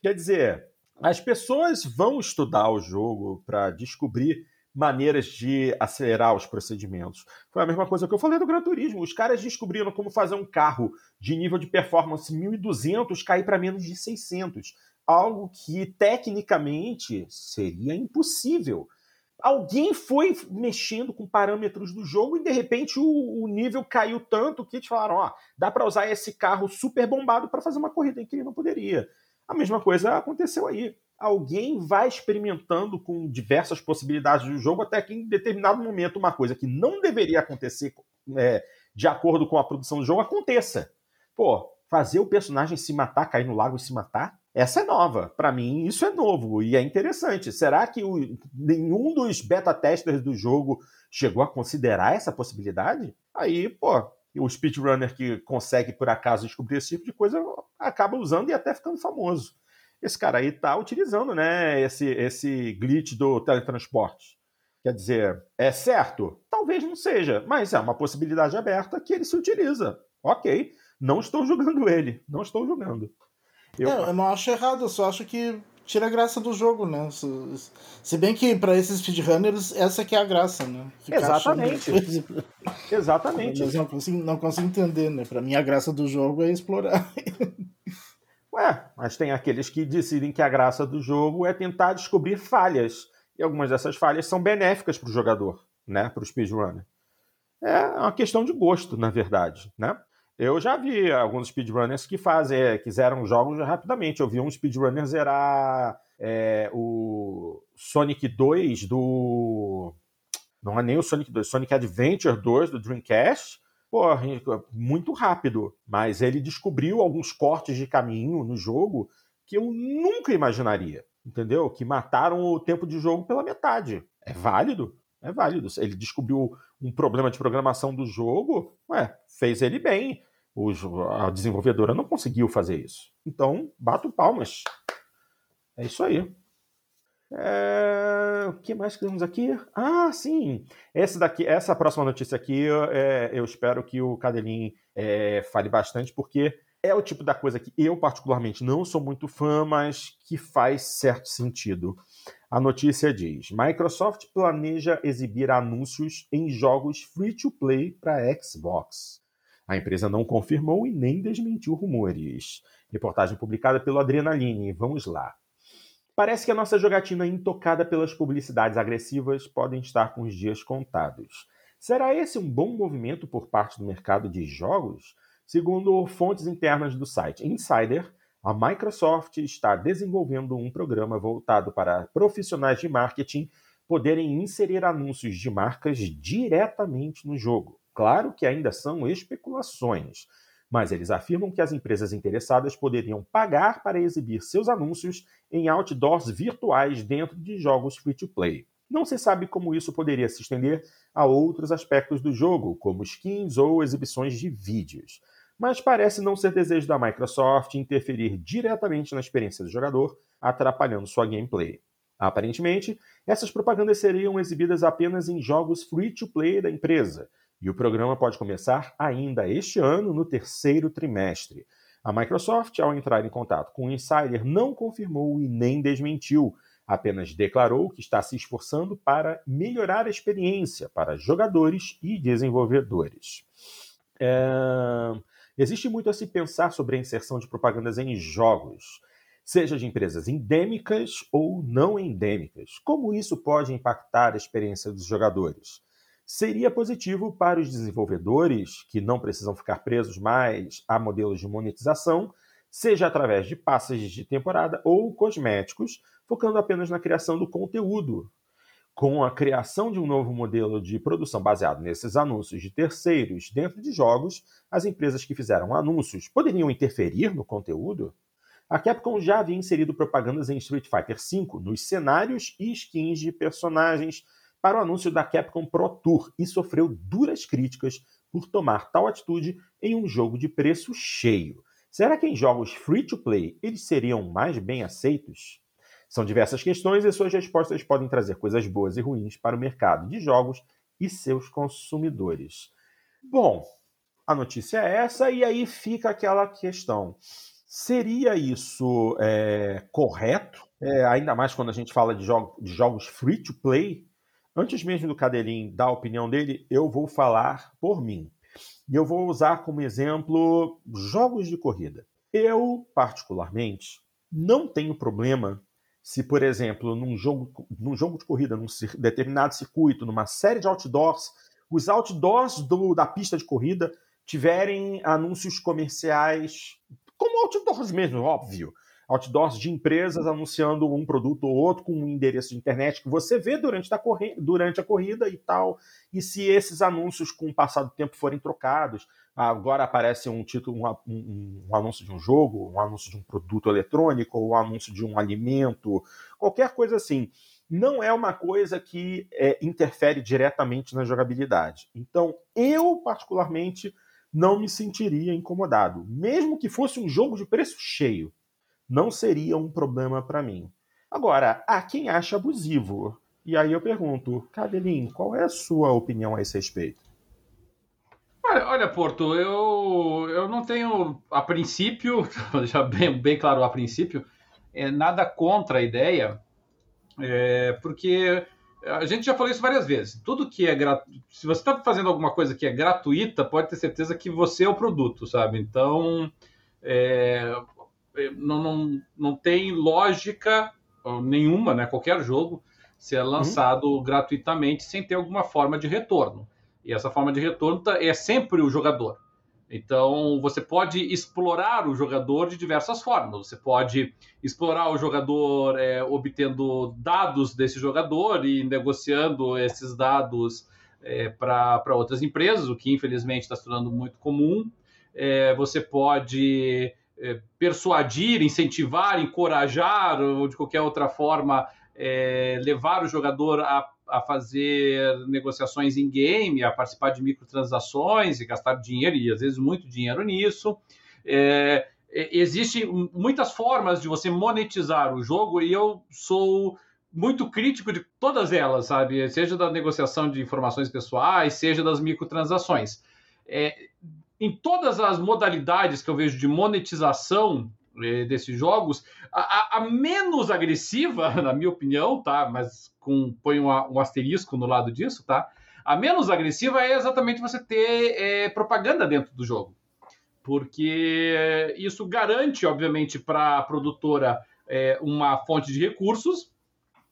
Quer dizer, as pessoas vão estudar o jogo para descobrir maneiras de acelerar os procedimentos. Foi a mesma coisa que eu falei do Gran Turismo. Os caras descobriram como fazer um carro de nível de performance 1200 cair para menos de 600 algo que tecnicamente seria impossível. Alguém foi mexendo com parâmetros do jogo e de repente o, o nível caiu tanto que te falaram: ó, dá para usar esse carro super bombado para fazer uma corrida em que ele não poderia. A mesma coisa aconteceu aí. Alguém vai experimentando com diversas possibilidades do jogo até que em determinado momento uma coisa que não deveria acontecer é, de acordo com a produção do jogo aconteça. Pô, fazer o personagem se matar, cair no lago e se matar, essa é nova. Para mim, isso é novo e é interessante. Será que o, nenhum dos beta testers do jogo chegou a considerar essa possibilidade? Aí, pô, o speedrunner que consegue por acaso descobrir esse tipo de coisa acaba usando e até ficando famoso. Esse cara aí tá utilizando, né, esse, esse glitch do teletransporte. Quer dizer, é certo? Talvez não seja, mas é uma possibilidade aberta que ele se utiliza. Ok, não estou julgando ele, não estou julgando. Eu... Não, eu não acho errado, eu só acho que tira a graça do jogo, né? Se bem que para esses speedrunners, essa que é a graça, né? Ficar Exatamente. Exatamente. Mas não consigo, não consigo entender, né? Para mim, a graça do jogo é explorar. Ué, mas tem aqueles que decidem que a graça do jogo é tentar descobrir falhas. E algumas dessas falhas são benéficas para o jogador, né? Para o speedrunner. É uma questão de gosto, na verdade, né? Eu já vi alguns speedrunners que fazem, é, que zeram jogos rapidamente. Eu vi um speedrunner zerar é, o Sonic 2 do. Não é nem o Sonic 2, Sonic Adventure 2 do Dreamcast, pô, muito rápido. Mas ele descobriu alguns cortes de caminho no jogo que eu nunca imaginaria, entendeu? Que mataram o tempo de jogo pela metade. É válido? É válido. Ele descobriu um problema de programação do jogo, ué, fez ele bem. A desenvolvedora não conseguiu fazer isso. Então, bato palmas. É isso aí. É... O que mais temos aqui? Ah, sim. Essa daqui, essa próxima notícia aqui, é, eu espero que o Cadelin é, fale bastante, porque é o tipo da coisa que eu, particularmente, não sou muito fã, mas que faz certo sentido. A notícia diz: Microsoft planeja exibir anúncios em jogos free-to-play para Xbox. A empresa não confirmou e nem desmentiu rumores. Reportagem publicada pelo Adrenaline. Vamos lá. Parece que a nossa jogatina intocada pelas publicidades agressivas podem estar com os dias contados. Será esse um bom movimento por parte do mercado de jogos? Segundo fontes internas do site Insider, a Microsoft está desenvolvendo um programa voltado para profissionais de marketing poderem inserir anúncios de marcas diretamente no jogo. Claro que ainda são especulações, mas eles afirmam que as empresas interessadas poderiam pagar para exibir seus anúncios em outdoors virtuais dentro de jogos free-to-play. Não se sabe como isso poderia se estender a outros aspectos do jogo, como skins ou exibições de vídeos. Mas parece não ser desejo da Microsoft interferir diretamente na experiência do jogador, atrapalhando sua gameplay. Aparentemente, essas propagandas seriam exibidas apenas em jogos free-to-play da empresa, e o programa pode começar ainda este ano, no terceiro trimestre. A Microsoft, ao entrar em contato com o Insider, não confirmou e nem desmentiu, apenas declarou que está se esforçando para melhorar a experiência para jogadores e desenvolvedores. É... Existe muito a se pensar sobre a inserção de propagandas em jogos, seja de empresas endêmicas ou não endêmicas. Como isso pode impactar a experiência dos jogadores? Seria positivo para os desenvolvedores, que não precisam ficar presos mais a modelos de monetização, seja através de passes de temporada ou cosméticos, focando apenas na criação do conteúdo. Com a criação de um novo modelo de produção baseado nesses anúncios de terceiros dentro de jogos, as empresas que fizeram anúncios poderiam interferir no conteúdo? A Capcom já havia inserido propagandas em Street Fighter V nos cenários e skins de personagens para o anúncio da Capcom Pro Tour e sofreu duras críticas por tomar tal atitude em um jogo de preço cheio. Será que em jogos free-to-play eles seriam mais bem aceitos? São diversas questões e suas respostas podem trazer coisas boas e ruins para o mercado de jogos e seus consumidores. Bom, a notícia é essa, e aí fica aquela questão: seria isso é, correto? É, ainda mais quando a gente fala de, jogo, de jogos free to play, Antes mesmo do Cadelin dar a opinião dele, eu vou falar por mim. E eu vou usar como exemplo jogos de corrida. Eu, particularmente, não tenho problema se, por exemplo, num jogo, num jogo de corrida, num determinado circuito, numa série de outdoors, os outdoors do, da pista de corrida tiverem anúncios comerciais, como outdoors mesmo, óbvio outdoors de empresas anunciando um produto ou outro com um endereço de internet que você vê durante a, corri durante a corrida e tal. E se esses anúncios, com o passar do tempo, forem trocados, agora aparece um título, um, um, um, anúncio de um jogo, um anúncio de um produto eletrônico, ou um anúncio de um alimento, qualquer coisa assim. Não é uma coisa que é, interfere diretamente na jogabilidade. Então, eu, particularmente, não me sentiria incomodado. Mesmo que fosse um jogo de preço cheio não seria um problema para mim. Agora, há quem acha abusivo. E aí eu pergunto, Cadelin, qual é a sua opinião a esse respeito? Olha, olha, Porto, eu, eu não tenho, a princípio, já bem, bem claro a princípio, é, nada contra a ideia, é, porque a gente já falou isso várias vezes. Tudo que é gratuito, se você está fazendo alguma coisa que é gratuita, pode ter certeza que você é o produto, sabe? Então, é, não, não, não tem lógica nenhuma, né? Qualquer jogo ser uhum. lançado uhum. gratuitamente sem ter alguma forma de retorno. E essa forma de retorno tá, é sempre o jogador. Então, você pode explorar o jogador de diversas formas. Você pode explorar o jogador é, obtendo dados desse jogador e negociando esses dados é, para outras empresas, o que infelizmente está se tornando muito comum. É, você pode é, persuadir, incentivar, encorajar ou de qualquer outra forma é, levar o jogador a a fazer negociações em game, a participar de microtransações e gastar dinheiro, e às vezes muito dinheiro nisso. É, é Existem muitas formas de você monetizar o jogo e eu sou muito crítico de todas elas, sabe? Seja da negociação de informações pessoais, seja das microtransações. É, em todas as modalidades que eu vejo de monetização é, desses jogos, a, a, menos agressiva, na minha opinião, tá? Mas com põe um, um, asterisco no lado disso, tá? A menos agressiva é exatamente você ter é, propaganda dentro do jogo, porque isso garante, obviamente, para a produtora é, uma fonte de recursos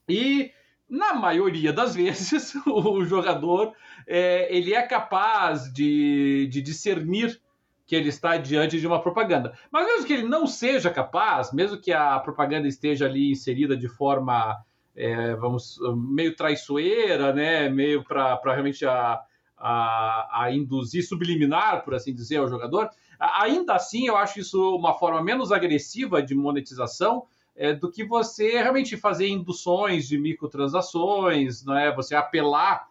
e na maioria das vezes o jogador é, ele é capaz de, de discernir que ele está diante de uma propaganda. Mas mesmo que ele não seja capaz, mesmo que a propaganda esteja ali inserida de forma, é, vamos, meio traiçoeira, né, meio para realmente a, a, a, induzir, subliminar, por assim dizer, ao jogador, ainda assim eu acho isso uma forma menos agressiva de monetização é, do que você realmente fazer induções de microtransações, não é? Você apelar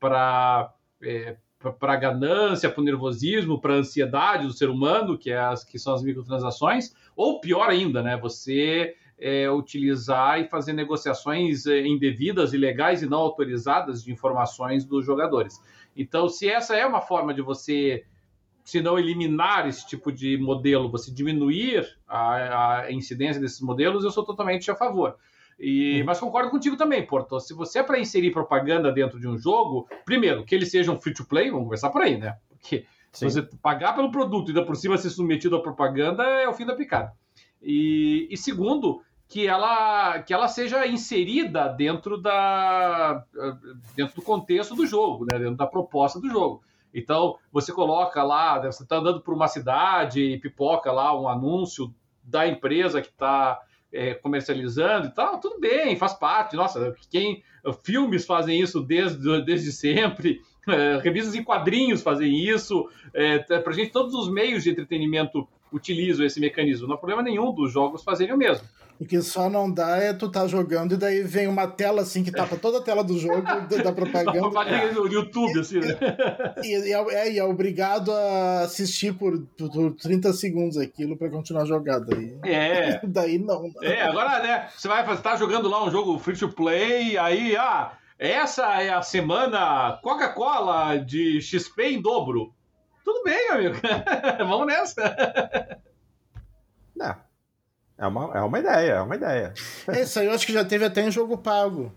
para é, para ganância, para o nervosismo, para a ansiedade do ser humano, que, é as, que são as microtransações, ou pior ainda, né, você é, utilizar e fazer negociações é, indevidas, ilegais e não autorizadas de informações dos jogadores. Então, se essa é uma forma de você, se não eliminar esse tipo de modelo, você diminuir a, a incidência desses modelos, eu sou totalmente a favor. E, uhum. Mas concordo contigo também, Porto. Se você é para inserir propaganda dentro de um jogo, primeiro, que ele seja um free to play, vamos conversar por aí, né? Porque Sim. se você pagar pelo produto e ainda por cima ser submetido à propaganda, é o fim da picada. E, e segundo, que ela, que ela seja inserida dentro, da, dentro do contexto do jogo, né? dentro da proposta do jogo. Então, você coloca lá, você está andando por uma cidade e pipoca lá um anúncio da empresa que está é, comercializando e tal, tudo bem, faz parte. Nossa, quem filmes fazem isso desde, desde sempre, é, revistas em quadrinhos fazem isso. É, Para gente, todos os meios de entretenimento utilizam esse mecanismo. Não há problema nenhum dos jogos fazerem o mesmo. O que só não dá é tu tá jogando e daí vem uma tela assim que tapa toda a tela do jogo, da propaganda. propaganda no YouTube, assim, né? E, e, é, e é obrigado a assistir por, por 30 segundos aquilo pra continuar jogando. Aí. É. daí não. É, agora, né, você vai estar tá jogando lá um jogo free to play, aí, ah, essa é a semana Coca-Cola de XP em dobro. Tudo bem, meu amigo. Vamos nessa. Não. É uma, é uma ideia, é uma ideia. É, isso aí eu acho que já teve até em jogo pago.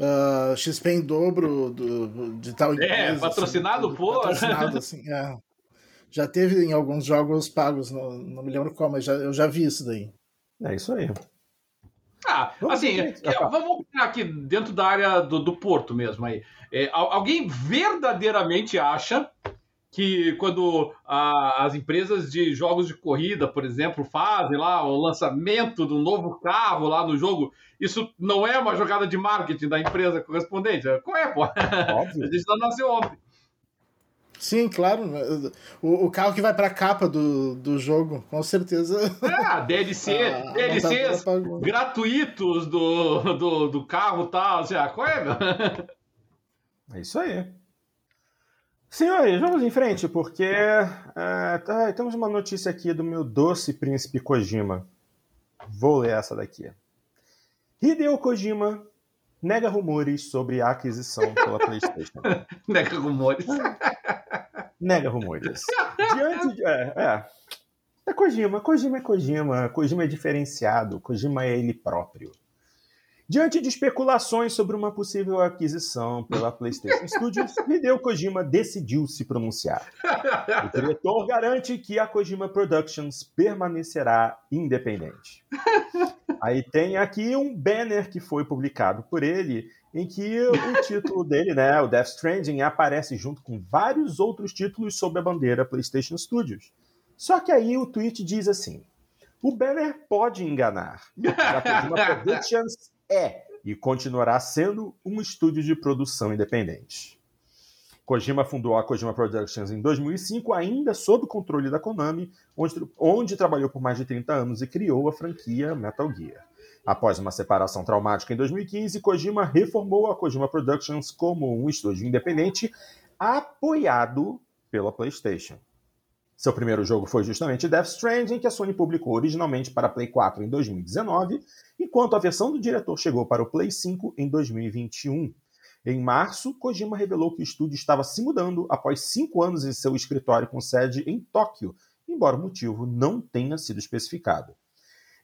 Uh, XP em dobro do, de tal é, empresa. É, patrocinado assim, por. Patrocinado, assim, é. Já teve em alguns jogos pagos, não, não me lembro qual, mas já, eu já vi isso daí. É isso aí. Ah, assim, é, vamos ficar aqui dentro da área do, do Porto mesmo aí. É, alguém verdadeiramente acha que quando a, as empresas de jogos de corrida, por exemplo, fazem lá o lançamento do novo carro lá no jogo, isso não é uma jogada de marketing da empresa correspondente? Qual é, pô? Óbvio. a gente não nasceu ontem. Sim, claro. O, o carro que vai para a capa do, do jogo, com certeza. É, DLC, a, DLCs a gratuitos do, do, do carro e tal. Assim, ah, qual é, meu? É isso aí. Senhores, vamos em frente, porque é, tá, temos uma notícia aqui do meu doce príncipe Kojima. Vou ler essa daqui. Hideo Kojima nega rumores sobre a aquisição pela PlayStation. nega rumores. nega rumores. Diante de. É, é. É Kojima. Kojima é Kojima. Kojima é diferenciado. Kojima é ele próprio. Diante de especulações sobre uma possível aquisição pela PlayStation Studios, Hideo Kojima decidiu se pronunciar. O diretor garante que a Kojima Productions permanecerá independente. Aí tem aqui um banner que foi publicado por ele, em que o título dele, né, o Death Stranding, aparece junto com vários outros títulos sob a bandeira PlayStation Studios. Só que aí o tweet diz assim: o banner pode enganar. A Kojima Productions é e continuará sendo um estúdio de produção independente. Kojima fundou a Kojima Productions em 2005, ainda sob o controle da Konami, onde, onde trabalhou por mais de 30 anos e criou a franquia Metal Gear. Após uma separação traumática em 2015, Kojima reformou a Kojima Productions como um estúdio independente apoiado pela PlayStation. Seu primeiro jogo foi justamente Death Stranding, que a Sony publicou originalmente para Play 4 em 2019, enquanto a versão do diretor chegou para o Play 5 em 2021. Em março, Kojima revelou que o estúdio estava se mudando após cinco anos em seu escritório com sede em Tóquio, embora o motivo não tenha sido especificado.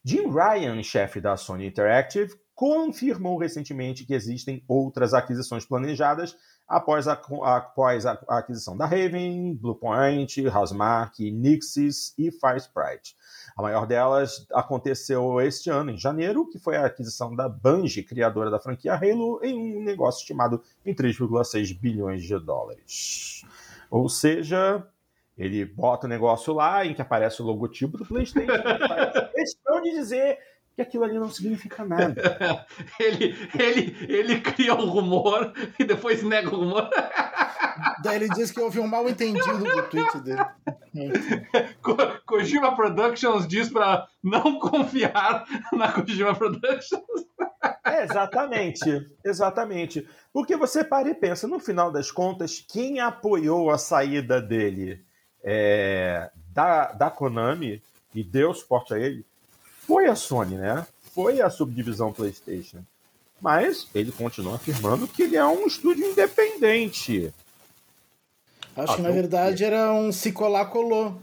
Jim Ryan, chefe da Sony Interactive, confirmou recentemente que existem outras aquisições planejadas após a, após a aquisição da Raven, Bluepoint, Housemark, Nixis e Firesprite. A maior delas aconteceu este ano, em janeiro, que foi a aquisição da Bungie, criadora da franquia Halo, em um negócio estimado em 3,6 bilhões de dólares. Ou seja, ele bota o negócio lá em que aparece o logotipo do PlayStation. questão de dizer que aquilo ali não significa nada. ele, ele, ele cria um rumor e depois nega o rumor. Daí ele diz que houve um mal entendido do tweet dele. Ko Kojima Productions diz para não confiar na Kojima Productions. É, exatamente, exatamente. Porque você para e pensa, no final das contas, quem apoiou a saída dele? é, da, da Konami e deu suporte a ele foi a Sony, né? Foi a subdivisão PlayStation. Mas ele continua afirmando que ele é um estúdio independente. Acho ah, que na verdade era um se colar colou.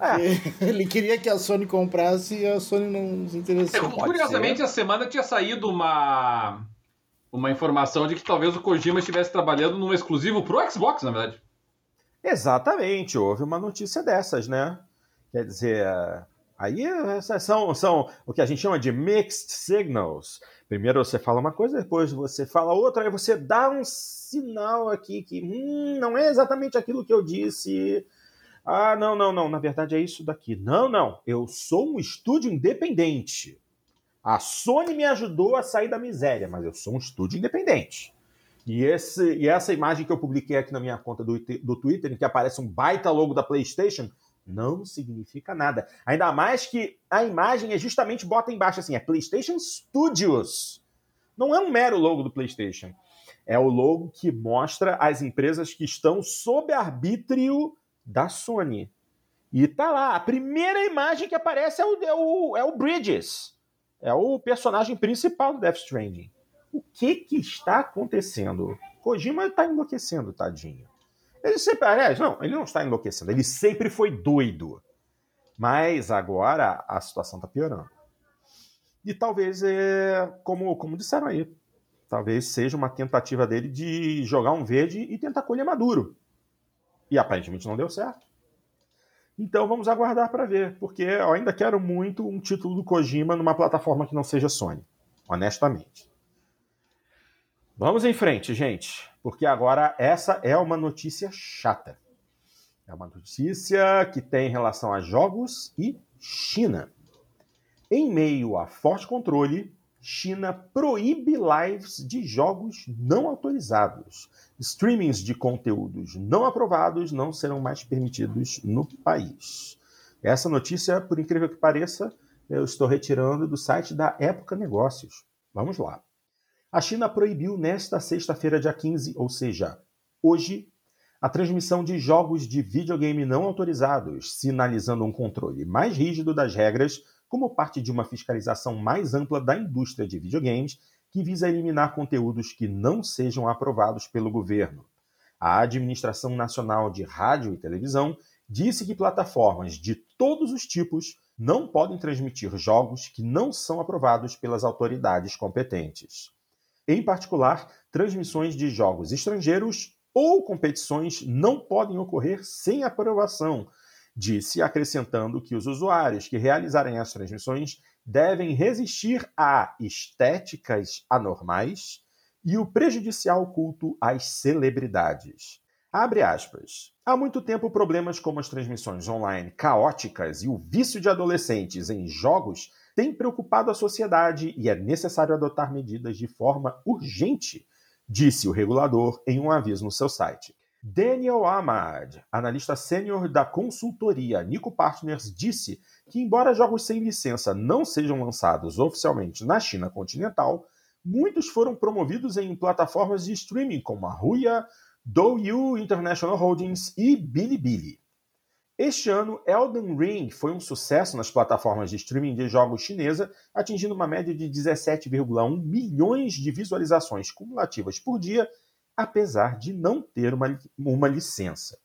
É. Ele queria que a Sony comprasse e a Sony não se interessou. É, curiosamente, a semana tinha saído uma uma informação de que talvez o Kojima estivesse trabalhando num exclusivo pro Xbox, na verdade. Exatamente, houve uma notícia dessas, né? Quer dizer, aí são, são o que a gente chama de mixed signals. Primeiro você fala uma coisa, depois você fala outra, aí você dá um sinal aqui que hum, não é exatamente aquilo que eu disse. Ah, não, não, não, na verdade é isso daqui. Não, não, eu sou um estúdio independente. A Sony me ajudou a sair da miséria, mas eu sou um estúdio independente. E, esse, e essa imagem que eu publiquei aqui na minha conta do, do Twitter, em que aparece um baita logo da PlayStation, não significa nada. Ainda mais que a imagem é justamente bota embaixo assim, é PlayStation Studios. Não é um mero logo do PlayStation. É o logo que mostra as empresas que estão sob arbítrio da Sony. E tá lá, a primeira imagem que aparece é o, é o, é o Bridges. É o personagem principal do Death Stranding o que que está acontecendo? Kojima está enlouquecendo, tadinho. Ele sempre, aliás, não, ele não está enlouquecendo, ele sempre foi doido. Mas agora a situação está piorando. E talvez, é, como, como disseram aí, talvez seja uma tentativa dele de jogar um verde e tentar colher maduro. E aparentemente não deu certo. Então vamos aguardar para ver, porque eu ainda quero muito um título do Kojima numa plataforma que não seja Sony, honestamente. Vamos em frente, gente, porque agora essa é uma notícia chata. É uma notícia que tem relação a jogos e China. Em meio a forte controle, China proíbe lives de jogos não autorizados. Streamings de conteúdos não aprovados não serão mais permitidos no país. Essa notícia, por incrível que pareça, eu estou retirando do site da Época Negócios. Vamos lá. A China proibiu nesta sexta-feira, dia 15, ou seja, hoje, a transmissão de jogos de videogame não autorizados, sinalizando um controle mais rígido das regras como parte de uma fiscalização mais ampla da indústria de videogames que visa eliminar conteúdos que não sejam aprovados pelo governo. A Administração Nacional de Rádio e Televisão disse que plataformas de todos os tipos não podem transmitir jogos que não são aprovados pelas autoridades competentes em particular, transmissões de jogos estrangeiros ou competições não podem ocorrer sem aprovação, disse, acrescentando que os usuários que realizarem as transmissões devem resistir a estéticas anormais e o prejudicial culto às celebridades. Abre aspas. Há muito tempo, problemas como as transmissões online caóticas e o vício de adolescentes em jogos têm preocupado a sociedade e é necessário adotar medidas de forma urgente, disse o regulador em um aviso no seu site. Daniel Ahmad, analista sênior da consultoria Nico Partners, disse que, embora jogos sem licença não sejam lançados oficialmente na China continental, muitos foram promovidos em plataformas de streaming como a Huya, Douyu International Holdings e Bilibili. Este ano, Elden Ring foi um sucesso nas plataformas de streaming de jogos chinesa, atingindo uma média de 17,1 milhões de visualizações cumulativas por dia, apesar de não ter uma, uma licença.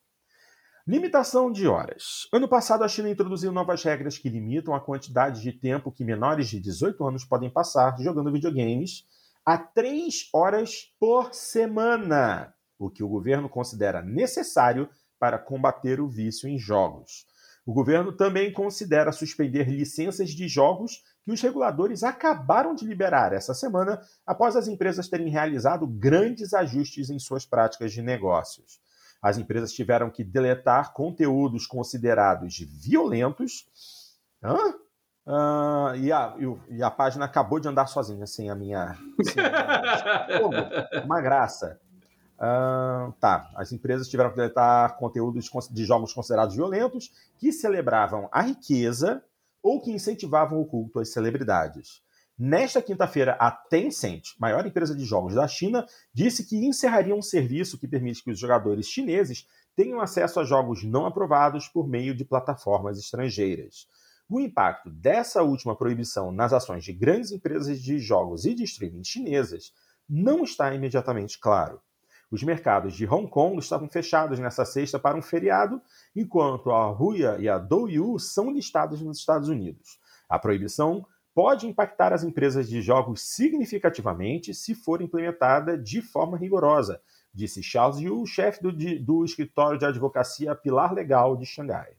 Limitação de horas. Ano passado, a China introduziu novas regras que limitam a quantidade de tempo que menores de 18 anos podem passar jogando videogames a 3 horas por semana, o que o governo considera necessário para combater o vício em jogos. O governo também considera suspender licenças de jogos que os reguladores acabaram de liberar essa semana após as empresas terem realizado grandes ajustes em suas práticas de negócios. As empresas tiveram que deletar conteúdos considerados violentos. Hã? Uh, e, a, e, a, página acabou de andar sozinha, sem a minha. Sem a minha... uma graça. Uh, tá, as empresas tiveram que deletar conteúdos de jogos considerados violentos que celebravam a riqueza ou que incentivavam o culto às celebridades. Nesta quinta-feira, a Tencent, maior empresa de jogos da China, disse que encerraria um serviço que permite que os jogadores chineses tenham acesso a jogos não aprovados por meio de plataformas estrangeiras. O impacto dessa última proibição nas ações de grandes empresas de jogos e de streaming chinesas não está imediatamente claro. Os mercados de Hong Kong estavam fechados nessa sexta para um feriado, enquanto a Huya e a Douyu são listados nos Estados Unidos. A proibição pode impactar as empresas de jogos significativamente se for implementada de forma rigorosa, disse Charles Yu, chefe do, do escritório de advocacia Pilar Legal de Xangai.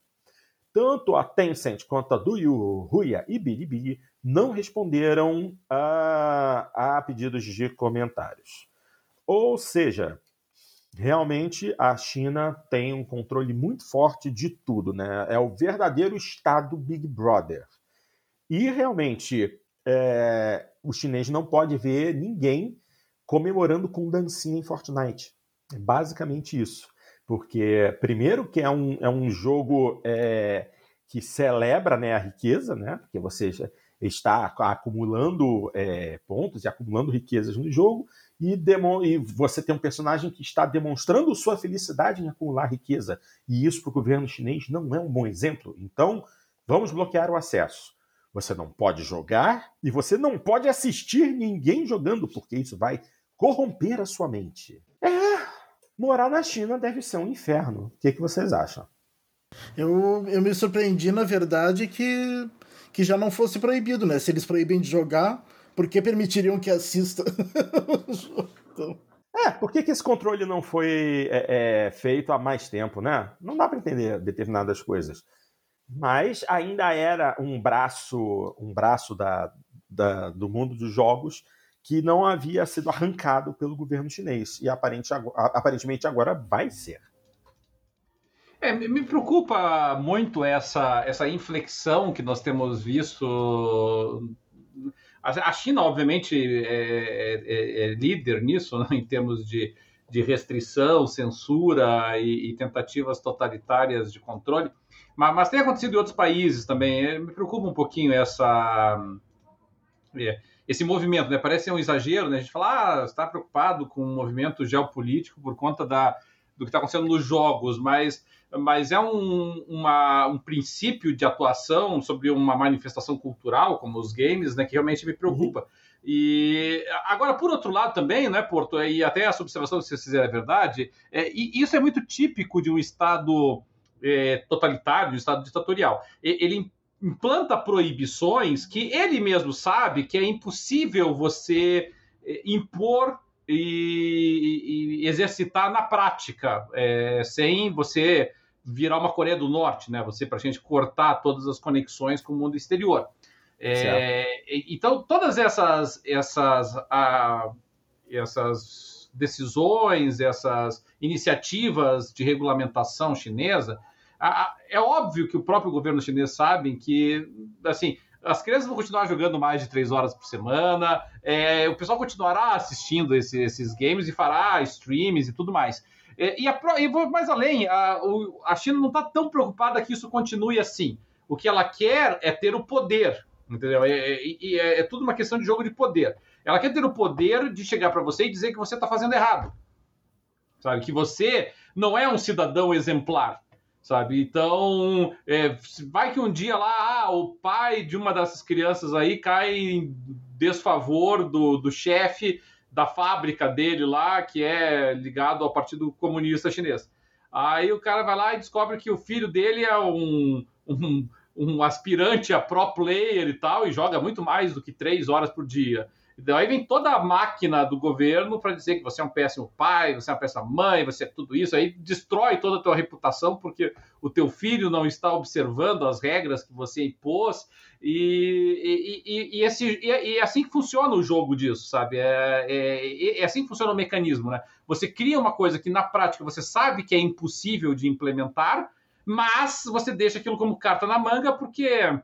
Tanto a Tencent quanto a Douyu, Huya e Bilibili não responderam a, a pedidos de comentários. Ou seja, realmente a China tem um controle muito forte de tudo, né? É o verdadeiro Estado Big Brother. E realmente é, o chinês não pode ver ninguém comemorando com dancinha em Fortnite. É basicamente isso. Porque, primeiro, que é um, é um jogo é, que celebra né, a riqueza, né? Porque você está acumulando é, pontos e acumulando riquezas no jogo e, e, você tem um personagem que está demonstrando sua felicidade em acumular riqueza. E isso para o governo chinês não é um bom exemplo. Então, vamos bloquear o acesso. Você não pode jogar e você não pode assistir ninguém jogando, porque isso vai corromper a sua mente. É, morar na China deve ser um inferno. O que, que vocês acham? Eu, eu me surpreendi, na verdade, que, que já não fosse proibido, né? Se eles proíbem de jogar, por que permitiriam que assista então... É, por que, que esse controle não foi é, é, feito há mais tempo, né? Não dá para entender determinadas coisas. Mas ainda era um braço, um braço da, da, do mundo dos jogos que não havia sido arrancado pelo governo chinês. E aparente, aparentemente agora vai ser. É, me preocupa muito essa, essa inflexão que nós temos visto a China, obviamente, é, é, é, é líder nisso, né, em termos de, de restrição, censura e, e, tentativas totalitárias de controle, mas, mas, tem acontecido em outros países também. É, me preocupa um pouquinho essa, é, esse movimento, né? Parece um exagero, né? A gente fala, ah, está preocupado com o movimento geopolítico por conta da, do que está acontecendo nos jogos, mas mas é um, uma, um princípio de atuação sobre uma manifestação cultural, como os games, né, que realmente me preocupa. Uhum. E agora, por outro lado, também, né, Porto, e até essa observação que vocês fizeram é verdade, é, e isso é muito típico de um Estado é, totalitário, de um Estado ditatorial. Ele implanta proibições que ele mesmo sabe que é impossível você é, impor e, e, exercitar na prática, é, sem você virar uma Coreia do Norte, né? Você para a gente cortar todas as conexões com o mundo exterior. É, então todas essas essas essas decisões, essas iniciativas de regulamentação chinesa, é óbvio que o próprio governo chinês sabe que, assim, as crianças vão continuar jogando mais de três horas por semana, é, o pessoal continuará assistindo esse, esses games e fará streams e tudo mais. É, e, a, e vou mais além, a, a China não está tão preocupada que isso continue assim. O que ela quer é ter o poder, entendeu? E é, é, é, tudo uma questão de jogo de poder. Ela quer ter o poder de chegar para você e dizer que você está fazendo errado, sabe? Que você não é um cidadão exemplar, sabe? Então, é, vai que um dia lá ah, o pai de uma dessas crianças aí cai em desfavor do, do chefe da fábrica dele lá, que é ligado ao Partido Comunista Chinês. Aí o cara vai lá e descobre que o filho dele é um, um, um aspirante a pro player e tal, e joga muito mais do que três horas por dia. Então, aí vem toda a máquina do governo para dizer que você é um péssimo pai, você é uma péssima mãe, você é tudo isso, aí destrói toda a tua reputação porque o teu filho não está observando as regras que você impôs e, e, e, esse, e, é assim que funciona o jogo disso, sabe? É, é, é, assim que funciona o mecanismo, né? Você cria uma coisa que na prática você sabe que é impossível de implementar, mas você deixa aquilo como carta na manga porque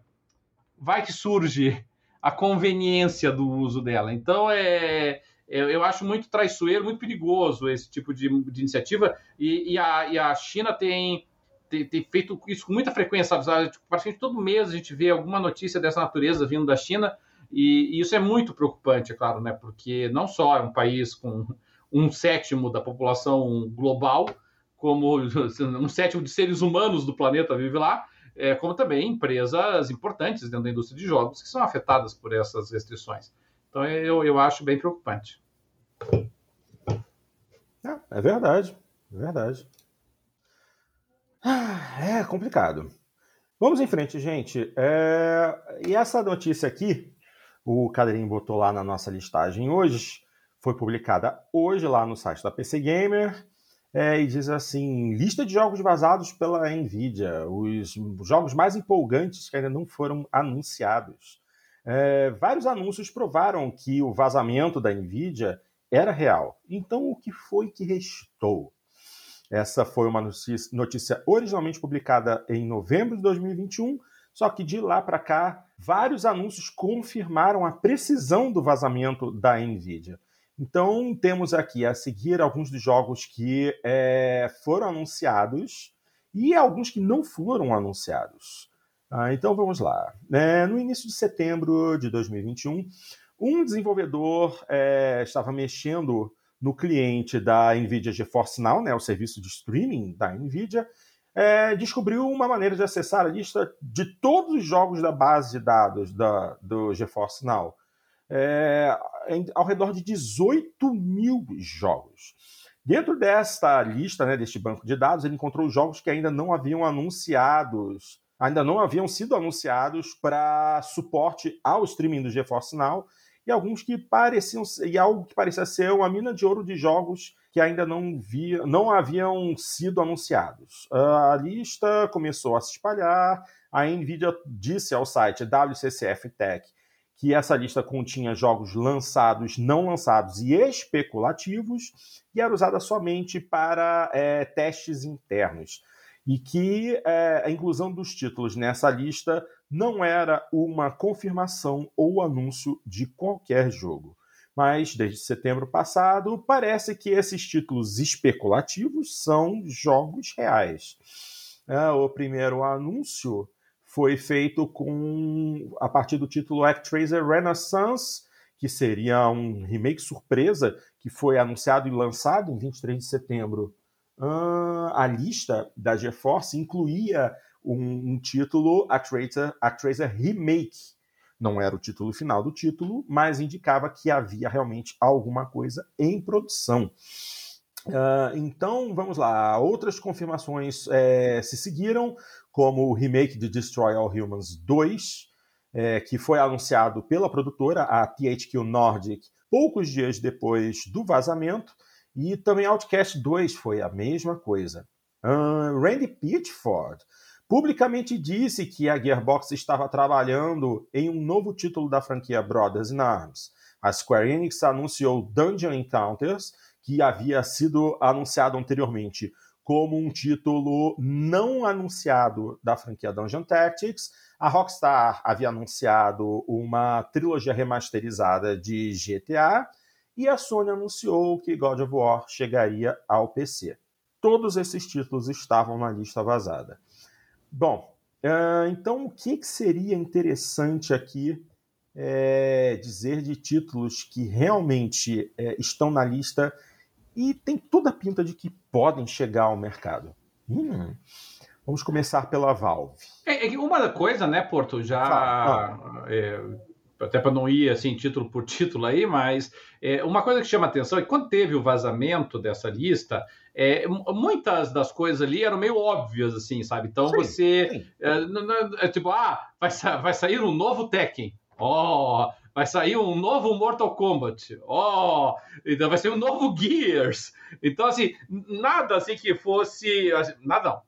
vai que surge a conveniência do uso dela. Então, é, é, eu acho muito traiçoeiro, muito perigoso esse tipo de, de iniciativa. E, e, a, e, a, China tem, tem, tem, feito isso com muita frequência, sabe? Tipo, praticamente todo mês a gente vê alguma notícia dessa natureza vindo da China. E, e, isso é muito preocupante, é claro, né? Porque não só é um país com um sétimo da população global, como um sétimo de seres humanos do planeta vive lá, é, como também empresas importantes dentro da indústria de jogos que são afetadas por essas restrições. Então eu, eu acho bem preocupante. É, é verdade, é verdade. Ah, é complicado. Vamos em frente, gente. É... E essa notícia aqui, o Cadrinho botou lá na nossa listagem hoje, foi publicada hoje lá no site da PC Gamer é, e diz assim: lista de jogos vazados pela Nvidia, os jogos mais empolgantes que ainda não foram anunciados. É, vários anúncios provaram que o vazamento da Nvidia era real. Então, o que foi que restou? Essa foi uma notícia, notícia originalmente publicada em novembro de 2021, só que de lá para cá, vários anúncios confirmaram a precisão do vazamento da Nvidia. Então, temos aqui a seguir alguns dos jogos que é, foram anunciados e alguns que não foram anunciados. Ah, então, vamos lá. É, no início de setembro de 2021, um desenvolvedor é, estava mexendo no cliente da NVIDIA GeForce Now, né, o serviço de streaming da NVIDIA, é, descobriu uma maneira de acessar a lista de todos os jogos da base de dados da, do GeForce Now é, ao redor de 18 mil jogos. Dentro desta lista, né, deste banco de dados, ele encontrou jogos que ainda não haviam anunciados, ainda não haviam sido anunciados para suporte ao streaming do GeForce Now e alguns que pareciam e algo que parecia ser uma mina de ouro de jogos que ainda não, via, não haviam sido anunciados. A lista começou a se espalhar. A Nvidia disse ao site WCCF Tech que essa lista continha jogos lançados, não lançados e especulativos, e era usada somente para é, testes internos. E que é, a inclusão dos títulos nessa lista não era uma confirmação ou anúncio de qualquer jogo. Mas desde setembro passado, parece que esses títulos especulativos são jogos reais. É, o primeiro anúncio foi feito com a partir do título Actraiser Renaissance, que seria um remake surpresa que foi anunciado e lançado em 23 de setembro. Uh, a lista da GeForce incluía um, um título Actraiser, Actraiser Remake. Não era o título final do título, mas indicava que havia realmente alguma coisa em produção. Uh, então, vamos lá. Outras confirmações é, se seguiram, como o remake de Destroy All Humans 2, é, que foi anunciado pela produtora, a THQ Nordic, poucos dias depois do vazamento, e também Outcast 2 foi a mesma coisa. Randy Pitchford publicamente disse que a Gearbox estava trabalhando em um novo título da franquia Brothers in Arms, A Square Enix anunciou Dungeon Encounters, que havia sido anunciado anteriormente como um título não anunciado da franquia Dungeon Tactics. A Rockstar havia anunciado uma trilogia remasterizada de GTA e a Sony anunciou que God of War chegaria ao PC. Todos esses títulos estavam na lista vazada. Bom, uh, então o que, seria interessante aqui é, dizer de títulos que realmente é, estão na lista e tem toda a pinta de que podem chegar ao mercado. Hum. Vamos começar pela Valve. É, é uma coisa, né, Porto, já é, até para não ir assim título por título aí, mas é, uma coisa que chama atenção é que quando teve o vazamento dessa lista, é, muitas das coisas ali eram meio óbvias, assim, sabe? Então sim, você sim. É, é, tipo, ah, vai, vai sair um novo Tekken. Ó, oh, vai sair um novo Mortal Kombat. Ó, oh, então vai ser um novo Gears. Então, assim, nada assim que fosse. Assim, nada não.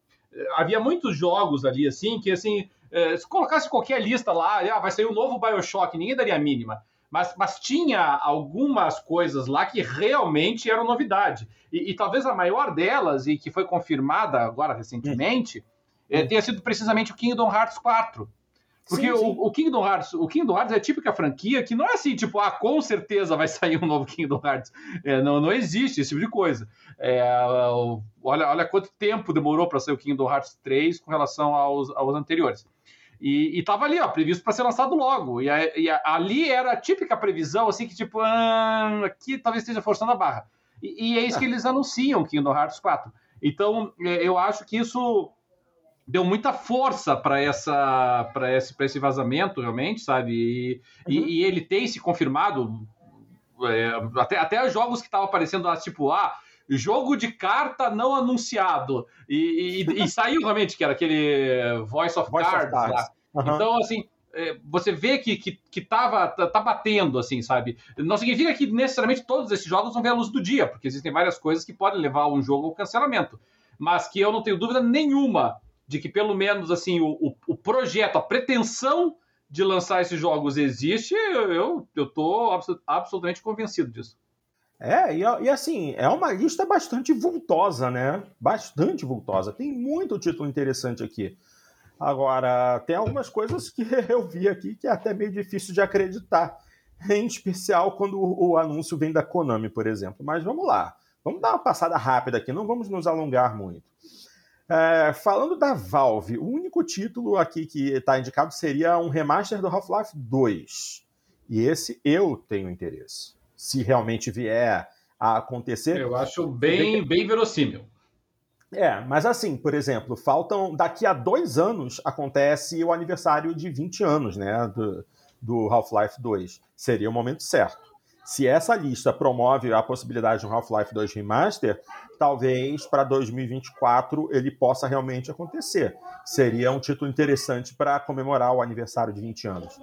Havia muitos jogos ali, assim, que assim. Eh, se colocasse qualquer lista lá, ah, vai sair um novo Bioshock, ninguém daria a mínima. Mas, mas tinha algumas coisas lá que realmente eram novidade. E, e talvez a maior delas, e que foi confirmada agora recentemente, hum. é, tenha sido precisamente o Kingdom Hearts 4 porque sim, sim. O, o, Kingdom Hearts, o Kingdom Hearts é a típica franquia que não é assim, tipo, ah, com certeza vai sair um novo Kingdom Hearts. É, não, não existe esse tipo de coisa. É, olha, olha quanto tempo demorou para sair o Kingdom Hearts 3 com relação aos, aos anteriores. E, estava ali, ó, previsto para ser lançado logo. E, a, e a, ali era a típica previsão, assim, que tipo, ah, aqui talvez esteja forçando a barra. E, e é isso que eles anunciam, Kingdom Hearts 4. Então, é, eu acho que isso deu muita força para essa para esse, esse vazamento realmente sabe e, uhum. e, e, ele tem se confirmado é, até, até jogos que estavam aparecendo lá tipo ah jogo de carta não anunciado e, e, e saiu realmente que era aquele Voice of Voice Cards, of Cards. Uhum. então assim é, você vê que, que, que tava, tá, tá, batendo, assim, sabe? Não significa que necessariamente todos esses jogos vão ver a luz do dia, porque existem várias coisas que podem levar um jogo ao cancelamento. Mas que eu não tenho dúvida nenhuma de que pelo menos assim o, o, o projeto, a pretensão de lançar esses jogos existe, eu, eu tô absolutamente convencido disso. É, e, e, assim, é uma lista bastante vultosa, né? Bastante vultosa. Tem muito título interessante aqui. Agora, tem algumas coisas que eu vi aqui que é até meio difícil de acreditar. Em especial quando o anúncio vem da Konami, por exemplo. Mas vamos lá. Vamos dar uma passada rápida aqui, não vamos nos alongar muito. É, falando da Valve, o único título aqui que está indicado seria um remaster do Half-Life 2. E esse eu tenho interesse. Se realmente vier a acontecer. Eu acho bem, bem verossímil. É, mas assim, por exemplo, faltam. Daqui a dois anos acontece o aniversário de 20 anos, né? Do, do Half-Life 2. Seria o momento certo. Se essa lista promove a possibilidade de um Half-Life 2 Remaster, talvez para 2024 ele possa realmente acontecer. Seria um título interessante para comemorar o aniversário de 20 anos.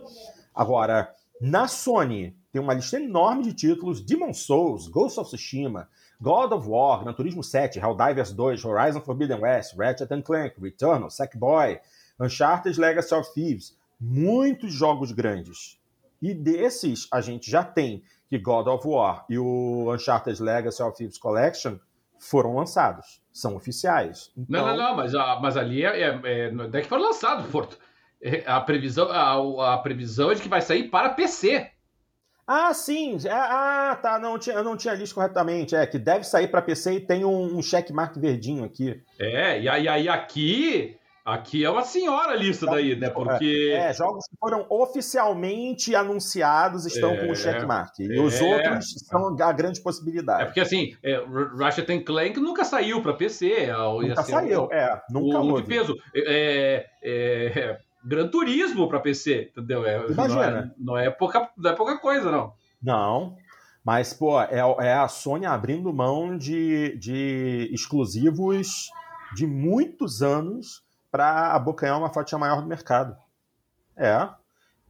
Agora, na Sony, tem uma lista enorme de títulos: Demon Souls, Ghost of Tsushima, God of War, Gran Turismo 7, Helldivers 2, Horizon Forbidden West, Ratchet Clank, Returnal, Sackboy, Uncharted Legacy of Thieves. Muitos jogos grandes. E desses, a gente já tem God of War e o Uncharted Legacy of Thieves Collection foram lançados, são oficiais. Então... Não, não, não, mas, a, mas ali é, é, é, não é que foram lançados, Porto. É, a previsão, a, a, previsão é de que vai sair para PC. Ah, sim. Ah, tá. Não eu não tinha listo corretamente. É que deve sair para PC e tem um, um checkmark verdinho aqui. É, e aí, aí aqui Aqui é uma senhora lista daí, né? Porque. É, jogos que foram oficialmente anunciados estão é, com o checkmark. E é, os outros são a grande possibilidade. É porque assim, é, Ratchet Clank nunca saiu para PC. É, nunca assim, saiu, é. Nunca o, de peso. É, é, Gran Turismo para PC, entendeu? É, Imagina. Não é, não, é pouca, não é pouca coisa, não. Não. Mas, pô, é, é a Sony abrindo mão de, de exclusivos de muitos anos para abocanhar uma fatia maior do mercado. É.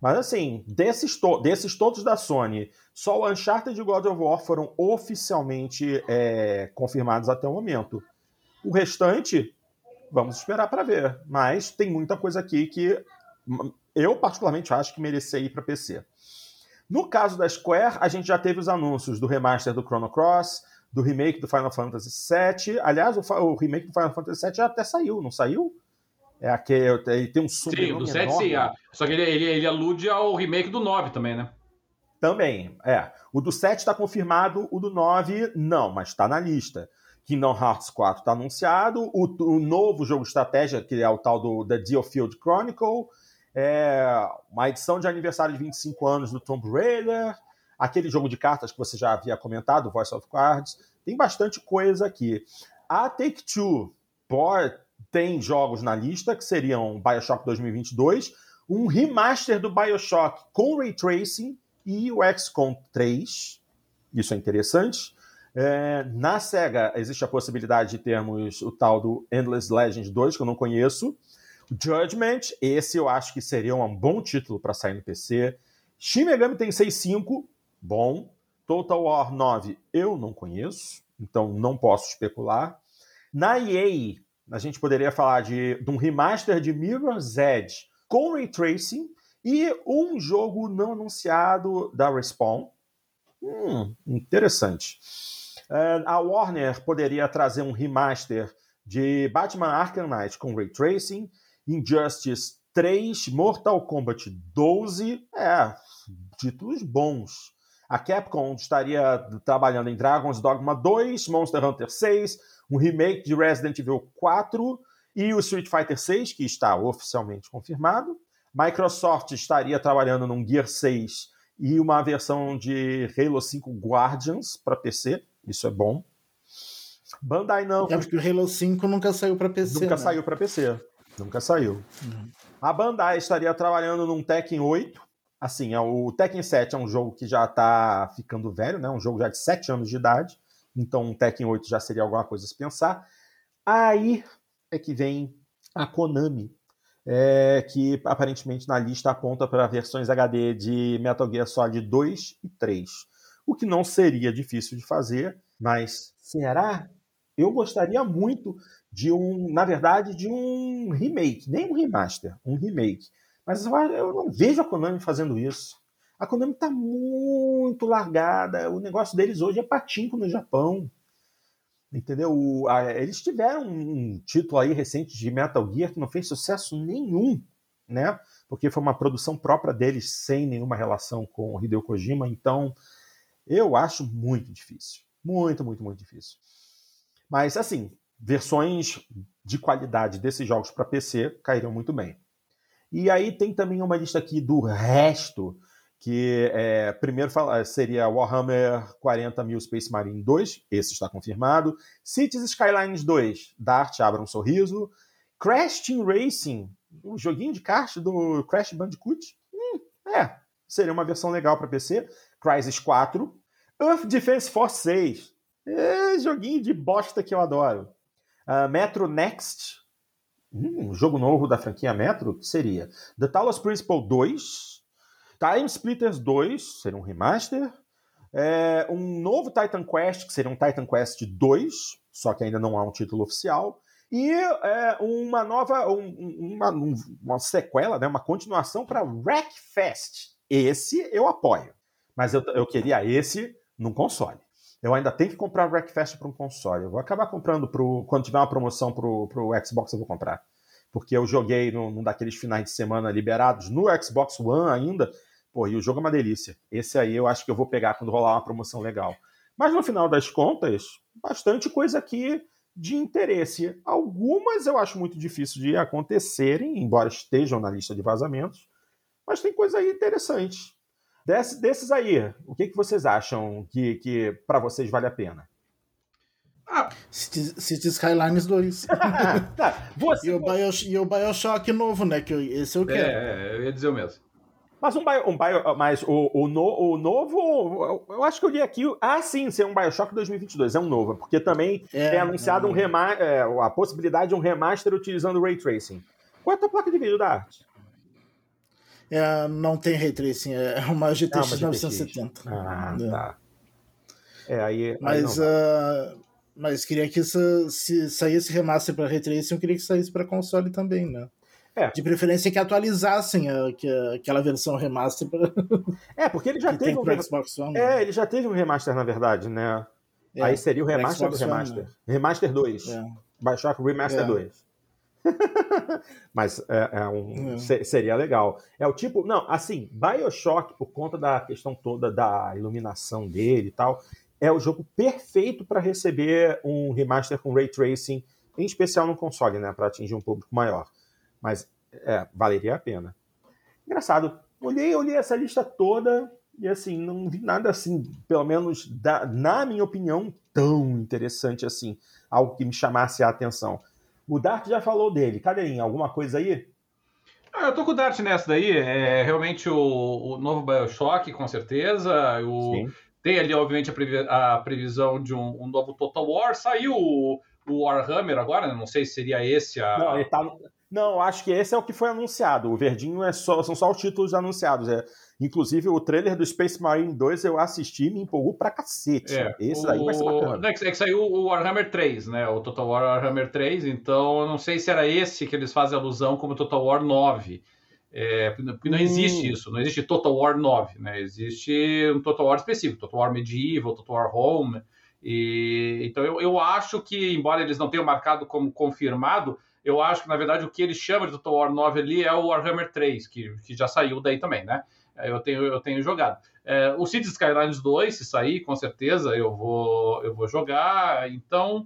Mas assim, desses, to desses todos da Sony, só o Uncharted e God of War foram oficialmente é, confirmados até o momento. O restante, vamos esperar para ver. Mas tem muita coisa aqui que eu particularmente acho que merecia ir para PC. No caso da Square, a gente já teve os anúncios do remaster do Chrono Cross, do remake do Final Fantasy VII. Aliás, o, o remake do Final Fantasy VII já até saiu, não saiu? É aquele, ele tem um Sim, do 7 sim. Ah, só que ele, ele, ele alude ao remake do 9 também, né? Também, é. O do 7 está confirmado, o do 9 não, mas está na lista. Kingdom Hearts 4 está anunciado, o, o, novo jogo de estratégia, que é o tal do The Geofield Chronicle, é, uma edição de aniversário de 25 anos do Tomb Raider, aquele jogo de cartas que você já havia comentado, Voice of Cards, tem bastante coisa aqui. A Take-Two tem jogos na lista, que seriam Bioshock 2022, um remaster do Bioshock com Ray Tracing e o XCOM 3, isso é interessante. É, na SEGA existe a possibilidade de termos o tal do Endless Legends 2, que eu não conheço, Judgment, esse eu acho que seria um bom título para sair no PC. Shin Megami Tensei 5, bom. Total War 9, eu não conheço, então não posso especular. Na EA, a gente poderia falar de, de um remaster de Mirror's Edge com Ray Tracing e um jogo não anunciado da Respawn. Hum, interessante. Uh, a Warner poderia trazer um remaster de Batman Arkham Knight com Ray Tracing Injustice 3, Mortal Kombat 12, é, títulos bons. A Capcom estaria trabalhando em Dragon's Dogma 2, Monster Hunter 6, um remake de Resident Evil 4 e o Street Fighter 6, que está oficialmente confirmado. Microsoft estaria trabalhando num Gear 6 e uma versão de Halo 5 Guardians para PC, isso é bom. Bandai não. É porque o Halo 5 nunca saiu para PC. Nunca né? saiu para PC. Nunca saiu. Uhum. A Bandai estaria trabalhando num Tekken 8. Assim, é o Tekken 7 é um jogo que já está ficando velho, né? Um jogo já de 7 anos de idade. Então, um Tekken 8 já seria alguma coisa a se pensar. Aí é que vem a Konami, é, que aparentemente na lista aponta para versões HD de Metal Gear Solid 2 e 3. O que não seria difícil de fazer, mas será? Eu gostaria muito de um, na verdade, de um remake, nem um remaster, um remake. Mas eu não vejo a Konami fazendo isso. A Konami está muito largada. O negócio deles hoje é patinco no Japão. Entendeu? Eles tiveram um título aí recente de Metal Gear que não fez sucesso nenhum, né? Porque foi uma produção própria deles sem nenhuma relação com o Hideo Kojima. Então, eu acho muito difícil. Muito, muito, muito difícil. Mas, assim, versões de qualidade desses jogos para PC caíram muito bem. E aí tem também uma lista aqui do resto, que é, primeiro seria Warhammer 40.000 Space Marine 2, esse está confirmado. Cities Skylines 2, Dart Abra um Sorriso. Crash Team Racing, um joguinho de kart do Crash Bandicoot. Hum, é, seria uma versão legal para PC. Crysis 4. Earth Defense Force 6. É, joguinho de bosta que eu adoro. Uh, Metro Next, um jogo novo da franquia Metro, seria The Talos Principle 2, Time Splitters 2, seria um remaster, é, um novo Titan Quest, que seria um Titan Quest 2, só que ainda não há um título oficial, e é, uma nova, um, uma, uma, sequela, né, uma continuação para Wreckfest. Esse eu apoio, mas eu, eu queria esse num console eu ainda tenho que comprar Wreckfest para um console. Eu vou acabar comprando pro, quando tiver uma promoção para o Xbox, eu vou comprar. Porque eu joguei num, num, daqueles finais de semana liberados no Xbox One ainda. Pô, e o jogo é uma delícia. Esse aí eu acho que eu vou pegar quando rolar uma promoção legal. Mas no final das contas, bastante coisa aqui de interesse. Algumas eu acho muito difícil de acontecerem, embora estejam na lista de vazamentos. Mas tem coisa aí interessante. Desse, desses aí, o que, que vocês acham que, que para vocês vale a pena? Ah, City Skylines 2. tá, você... e, o Bioshock, e o Bioshock novo, né? Que eu, esse eu quero. É, eu ia dizer o mesmo. Mas um, bio, um bio, mas o, o, no, o novo, eu acho que eu li aqui. Ah, sim, ser um Bioshock 2022, é um novo, porque também é, é anunciado é, um remaster, é, a possibilidade de um remaster utilizando Ray Tracing. Qual é a tua placa de vídeo da arte? É, não tem ray tracing, é uma GTX, ah, uma 970. Ah, é. tá. É, aí, mas, aí uh, mas queria que isso, se saísse remaster para ray tracing, eu queria que saísse para console também, né? É. De preferência que atualizassem a, que, aquela versão remaster. Pra... É, porque ele já teve um rem... Xbox One. É, ele já teve um remaster, na verdade, né? É. Aí seria o remaster do remaster. One, né? Remaster 2. É. Bioshock Remaster é. 2. Mas é, é um, é. seria legal. É o tipo. Não, assim, Bioshock, por conta da questão toda da iluminação dele e tal, é o jogo perfeito para receber um remaster com ray tracing, em especial no console, né? Para atingir um público maior. Mas é, valeria a pena. Engraçado, olhei, olhei essa lista toda e assim, não vi nada assim, pelo menos da, na minha opinião, tão interessante assim, algo que me chamasse a atenção. O Dart já falou dele. Cadê Alguma coisa aí? Ah, eu tô com o Dart nessa daí. É realmente o, o novo Bioshock, com certeza. O, tem ali, obviamente, a, previ a previsão de um, um, novo Total War. Saiu o, o Warhammer agora, né? não sei se seria esse a. Não, ele tá, não, acho que esse é o que foi anunciado. O verdinho é só, são só os títulos anunciados. É, inclusive, o trailer do Space Marine 2 eu assisti e me empolgou pra cacete. É, esse o... aí vai ser bacana. É que, é que saiu o Warhammer 3, né? O Total War Warhammer 3, então eu não sei se era esse que eles fazem alusão como Total War 9. É, porque não existe hum. isso, não existe Total War 9, né? Existe um Total War específico, Total War Medieval, Total War Home. E, então eu, eu acho que, embora eles não tenham marcado como confirmado, eu acho que, na verdade, o que ele chama de Total War 9 ali é o Warhammer 3, que, que já saiu daí também, né? É, eu tenho, eu tenho jogado. É, o Cities Skylines 2, se sair, com certeza eu vou, eu vou jogar. Então,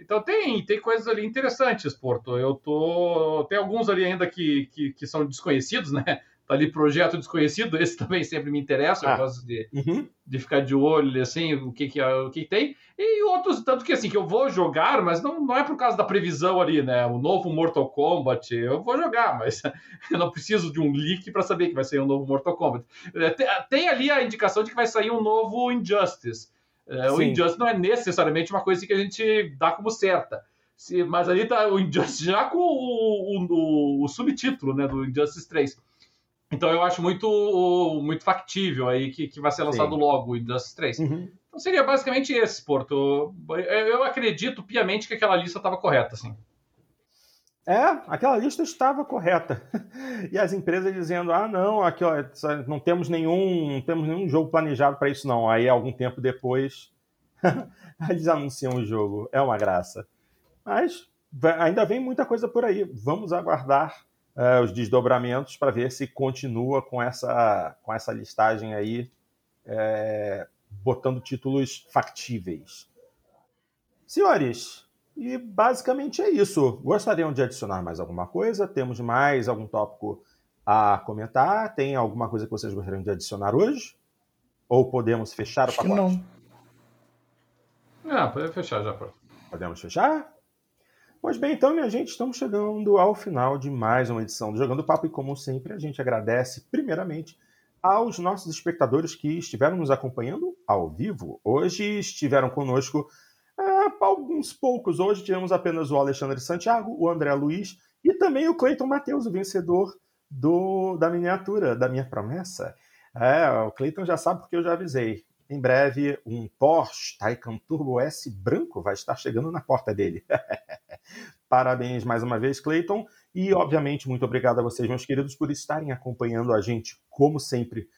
então tem, tem coisas ali interessantes, Porto. Eu tô. Tem alguns ali ainda que, que, que são desconhecidos, né? Tá ali projeto desconhecido, esse também sempre me interessa, ah. eu gosto de, uhum. de ficar de olho assim, o que que, o que, tem. E outros, tanto que assim, que eu vou jogar, mas não, não é por causa da previsão ali, né? O novo Mortal Kombat, eu vou jogar, mas eu não preciso de um leak para saber que vai sair um novo Mortal Kombat. É, tem ali a indicação de que vai sair um novo Injustice. É, o Injustice não é necessariamente uma coisa que a gente dá como certa. mas ali tá o Injustice já com o, o, o, o subtítulo né, do Injustice 3. Então eu acho muito, muito factível aí que, que vai ser lançado Sim. logo o Injustice 3. Uhum. Então seria basicamente esse, Porto. Eu acredito piamente que aquela lista estava correta, assim. É, aquela lista estava correta. E as empresas dizendo: ah, não, aqui ó, não temos nenhum, não temos nenhum jogo planejado para isso, não. Aí algum tempo depois eles anunciam o jogo. É uma graça. Mas ainda vem muita coisa por aí. Vamos aguardar uh, os desdobramentos para ver se continua com essa, com essa listagem aí, é, botando títulos factíveis. Senhores, e basicamente é isso. Gostariam de adicionar mais alguma coisa? Temos mais algum tópico a comentar? Tem alguma coisa que vocês gostariam de adicionar hoje? Ou podemos fechar o pacote? Não. Ah, pode fechar já. Podemos fechar? Pois bem, então, minha gente, estamos chegando ao final de mais uma edição do Jogando Papo e, como sempre, a gente agradece, primeiramente, aos nossos espectadores que estiveram nos acompanhando ao vivo. Hoje estiveram conosco alguns poucos. Hoje tivemos apenas o Alexandre Santiago, o André Luiz e também o Cleiton Matheus, o vencedor do, da miniatura, da minha promessa. É, o Cleiton já sabe porque eu já avisei. Em breve, um Porsche Taycan Turbo S branco vai estar chegando na porta dele. Parabéns mais uma vez, Clayton. E, obviamente, muito obrigado a vocês, meus queridos, por estarem acompanhando a gente, como sempre.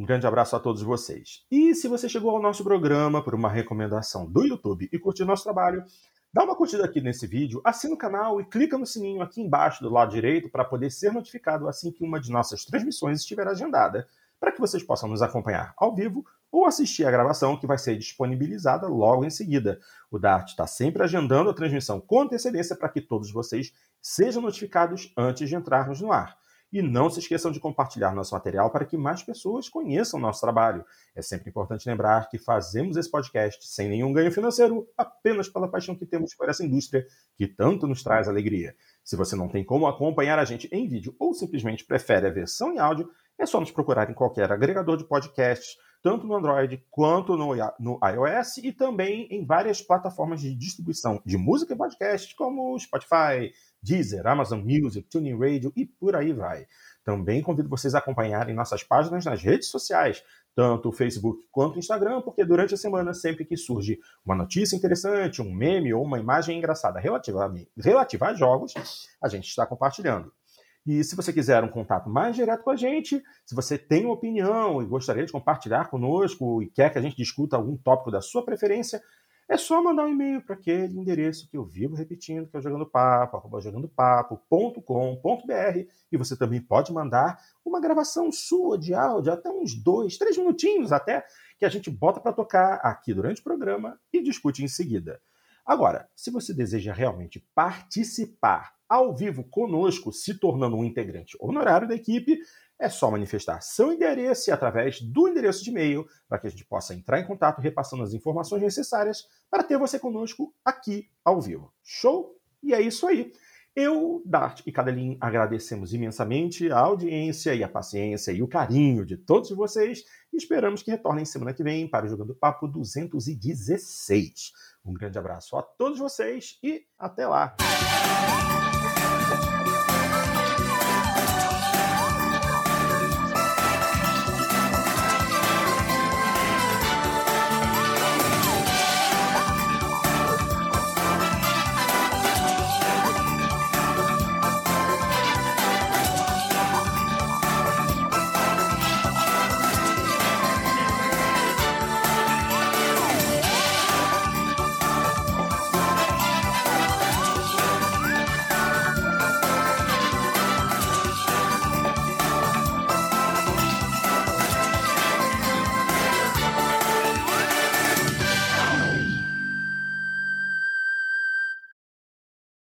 Um grande abraço a todos vocês. E se você chegou ao nosso programa por uma recomendação do YouTube e curtiu nosso trabalho, dá uma curtida aqui nesse vídeo, assina o canal e clica no sininho aqui embaixo do lado direito para poder ser notificado assim que uma de nossas transmissões estiver agendada, para que vocês possam nos acompanhar ao vivo ou assistir a gravação que vai ser disponibilizada logo em seguida. O Dart está sempre agendando a transmissão com antecedência para que todos vocês sejam notificados antes de entrarmos no ar. E não se esqueçam de compartilhar nosso material para que mais pessoas conheçam nosso trabalho. É sempre importante lembrar que fazemos esse podcast sem nenhum ganho financeiro, apenas pela paixão que temos por essa indústria que tanto nos traz alegria. Se você não tem como acompanhar a gente em vídeo ou simplesmente prefere a versão em áudio, é só nos procurar em qualquer agregador de podcasts tanto no Android quanto no, iOS e também em várias plataformas de distribuição de música e podcast, como Spotify, Deezer, Amazon Music, TuneIn Radio e por aí vai. Também convido vocês a acompanharem nossas páginas nas redes sociais, tanto o Facebook quanto o Instagram, porque durante a semana, sempre que surge uma notícia interessante, um meme ou uma imagem engraçada relativa a, relativa a jogos, a gente está compartilhando. E se você quiser um contato mais direto com a gente, se você tem uma opinião e gostaria de compartilhar conosco e quer que a gente discuta algum tópico da sua preferência, é só mandar um e-mail para aquele endereço que eu vivo repetindo, que é o jogandopapo, jogandopapo.com.br e você também pode mandar uma gravação sua de áudio, até uns dois, três minutinhos até, que a gente bota para tocar aqui durante o programa e discute em seguida. Agora, se você deseja realmente participar ao vivo conosco, se tornando um integrante honorário da equipe, é só manifestar seu endereço através do endereço de e-mail para que a gente possa entrar em contato repassando as informações necessárias para ter você conosco aqui ao vivo. Show? E é isso aí. Eu, Dart e Cadelin agradecemos imensamente a audiência e a paciência e o carinho de todos vocês e esperamos que retornem semana que vem para o Jogando Papo 216. Um grande abraço a todos vocês e até lá!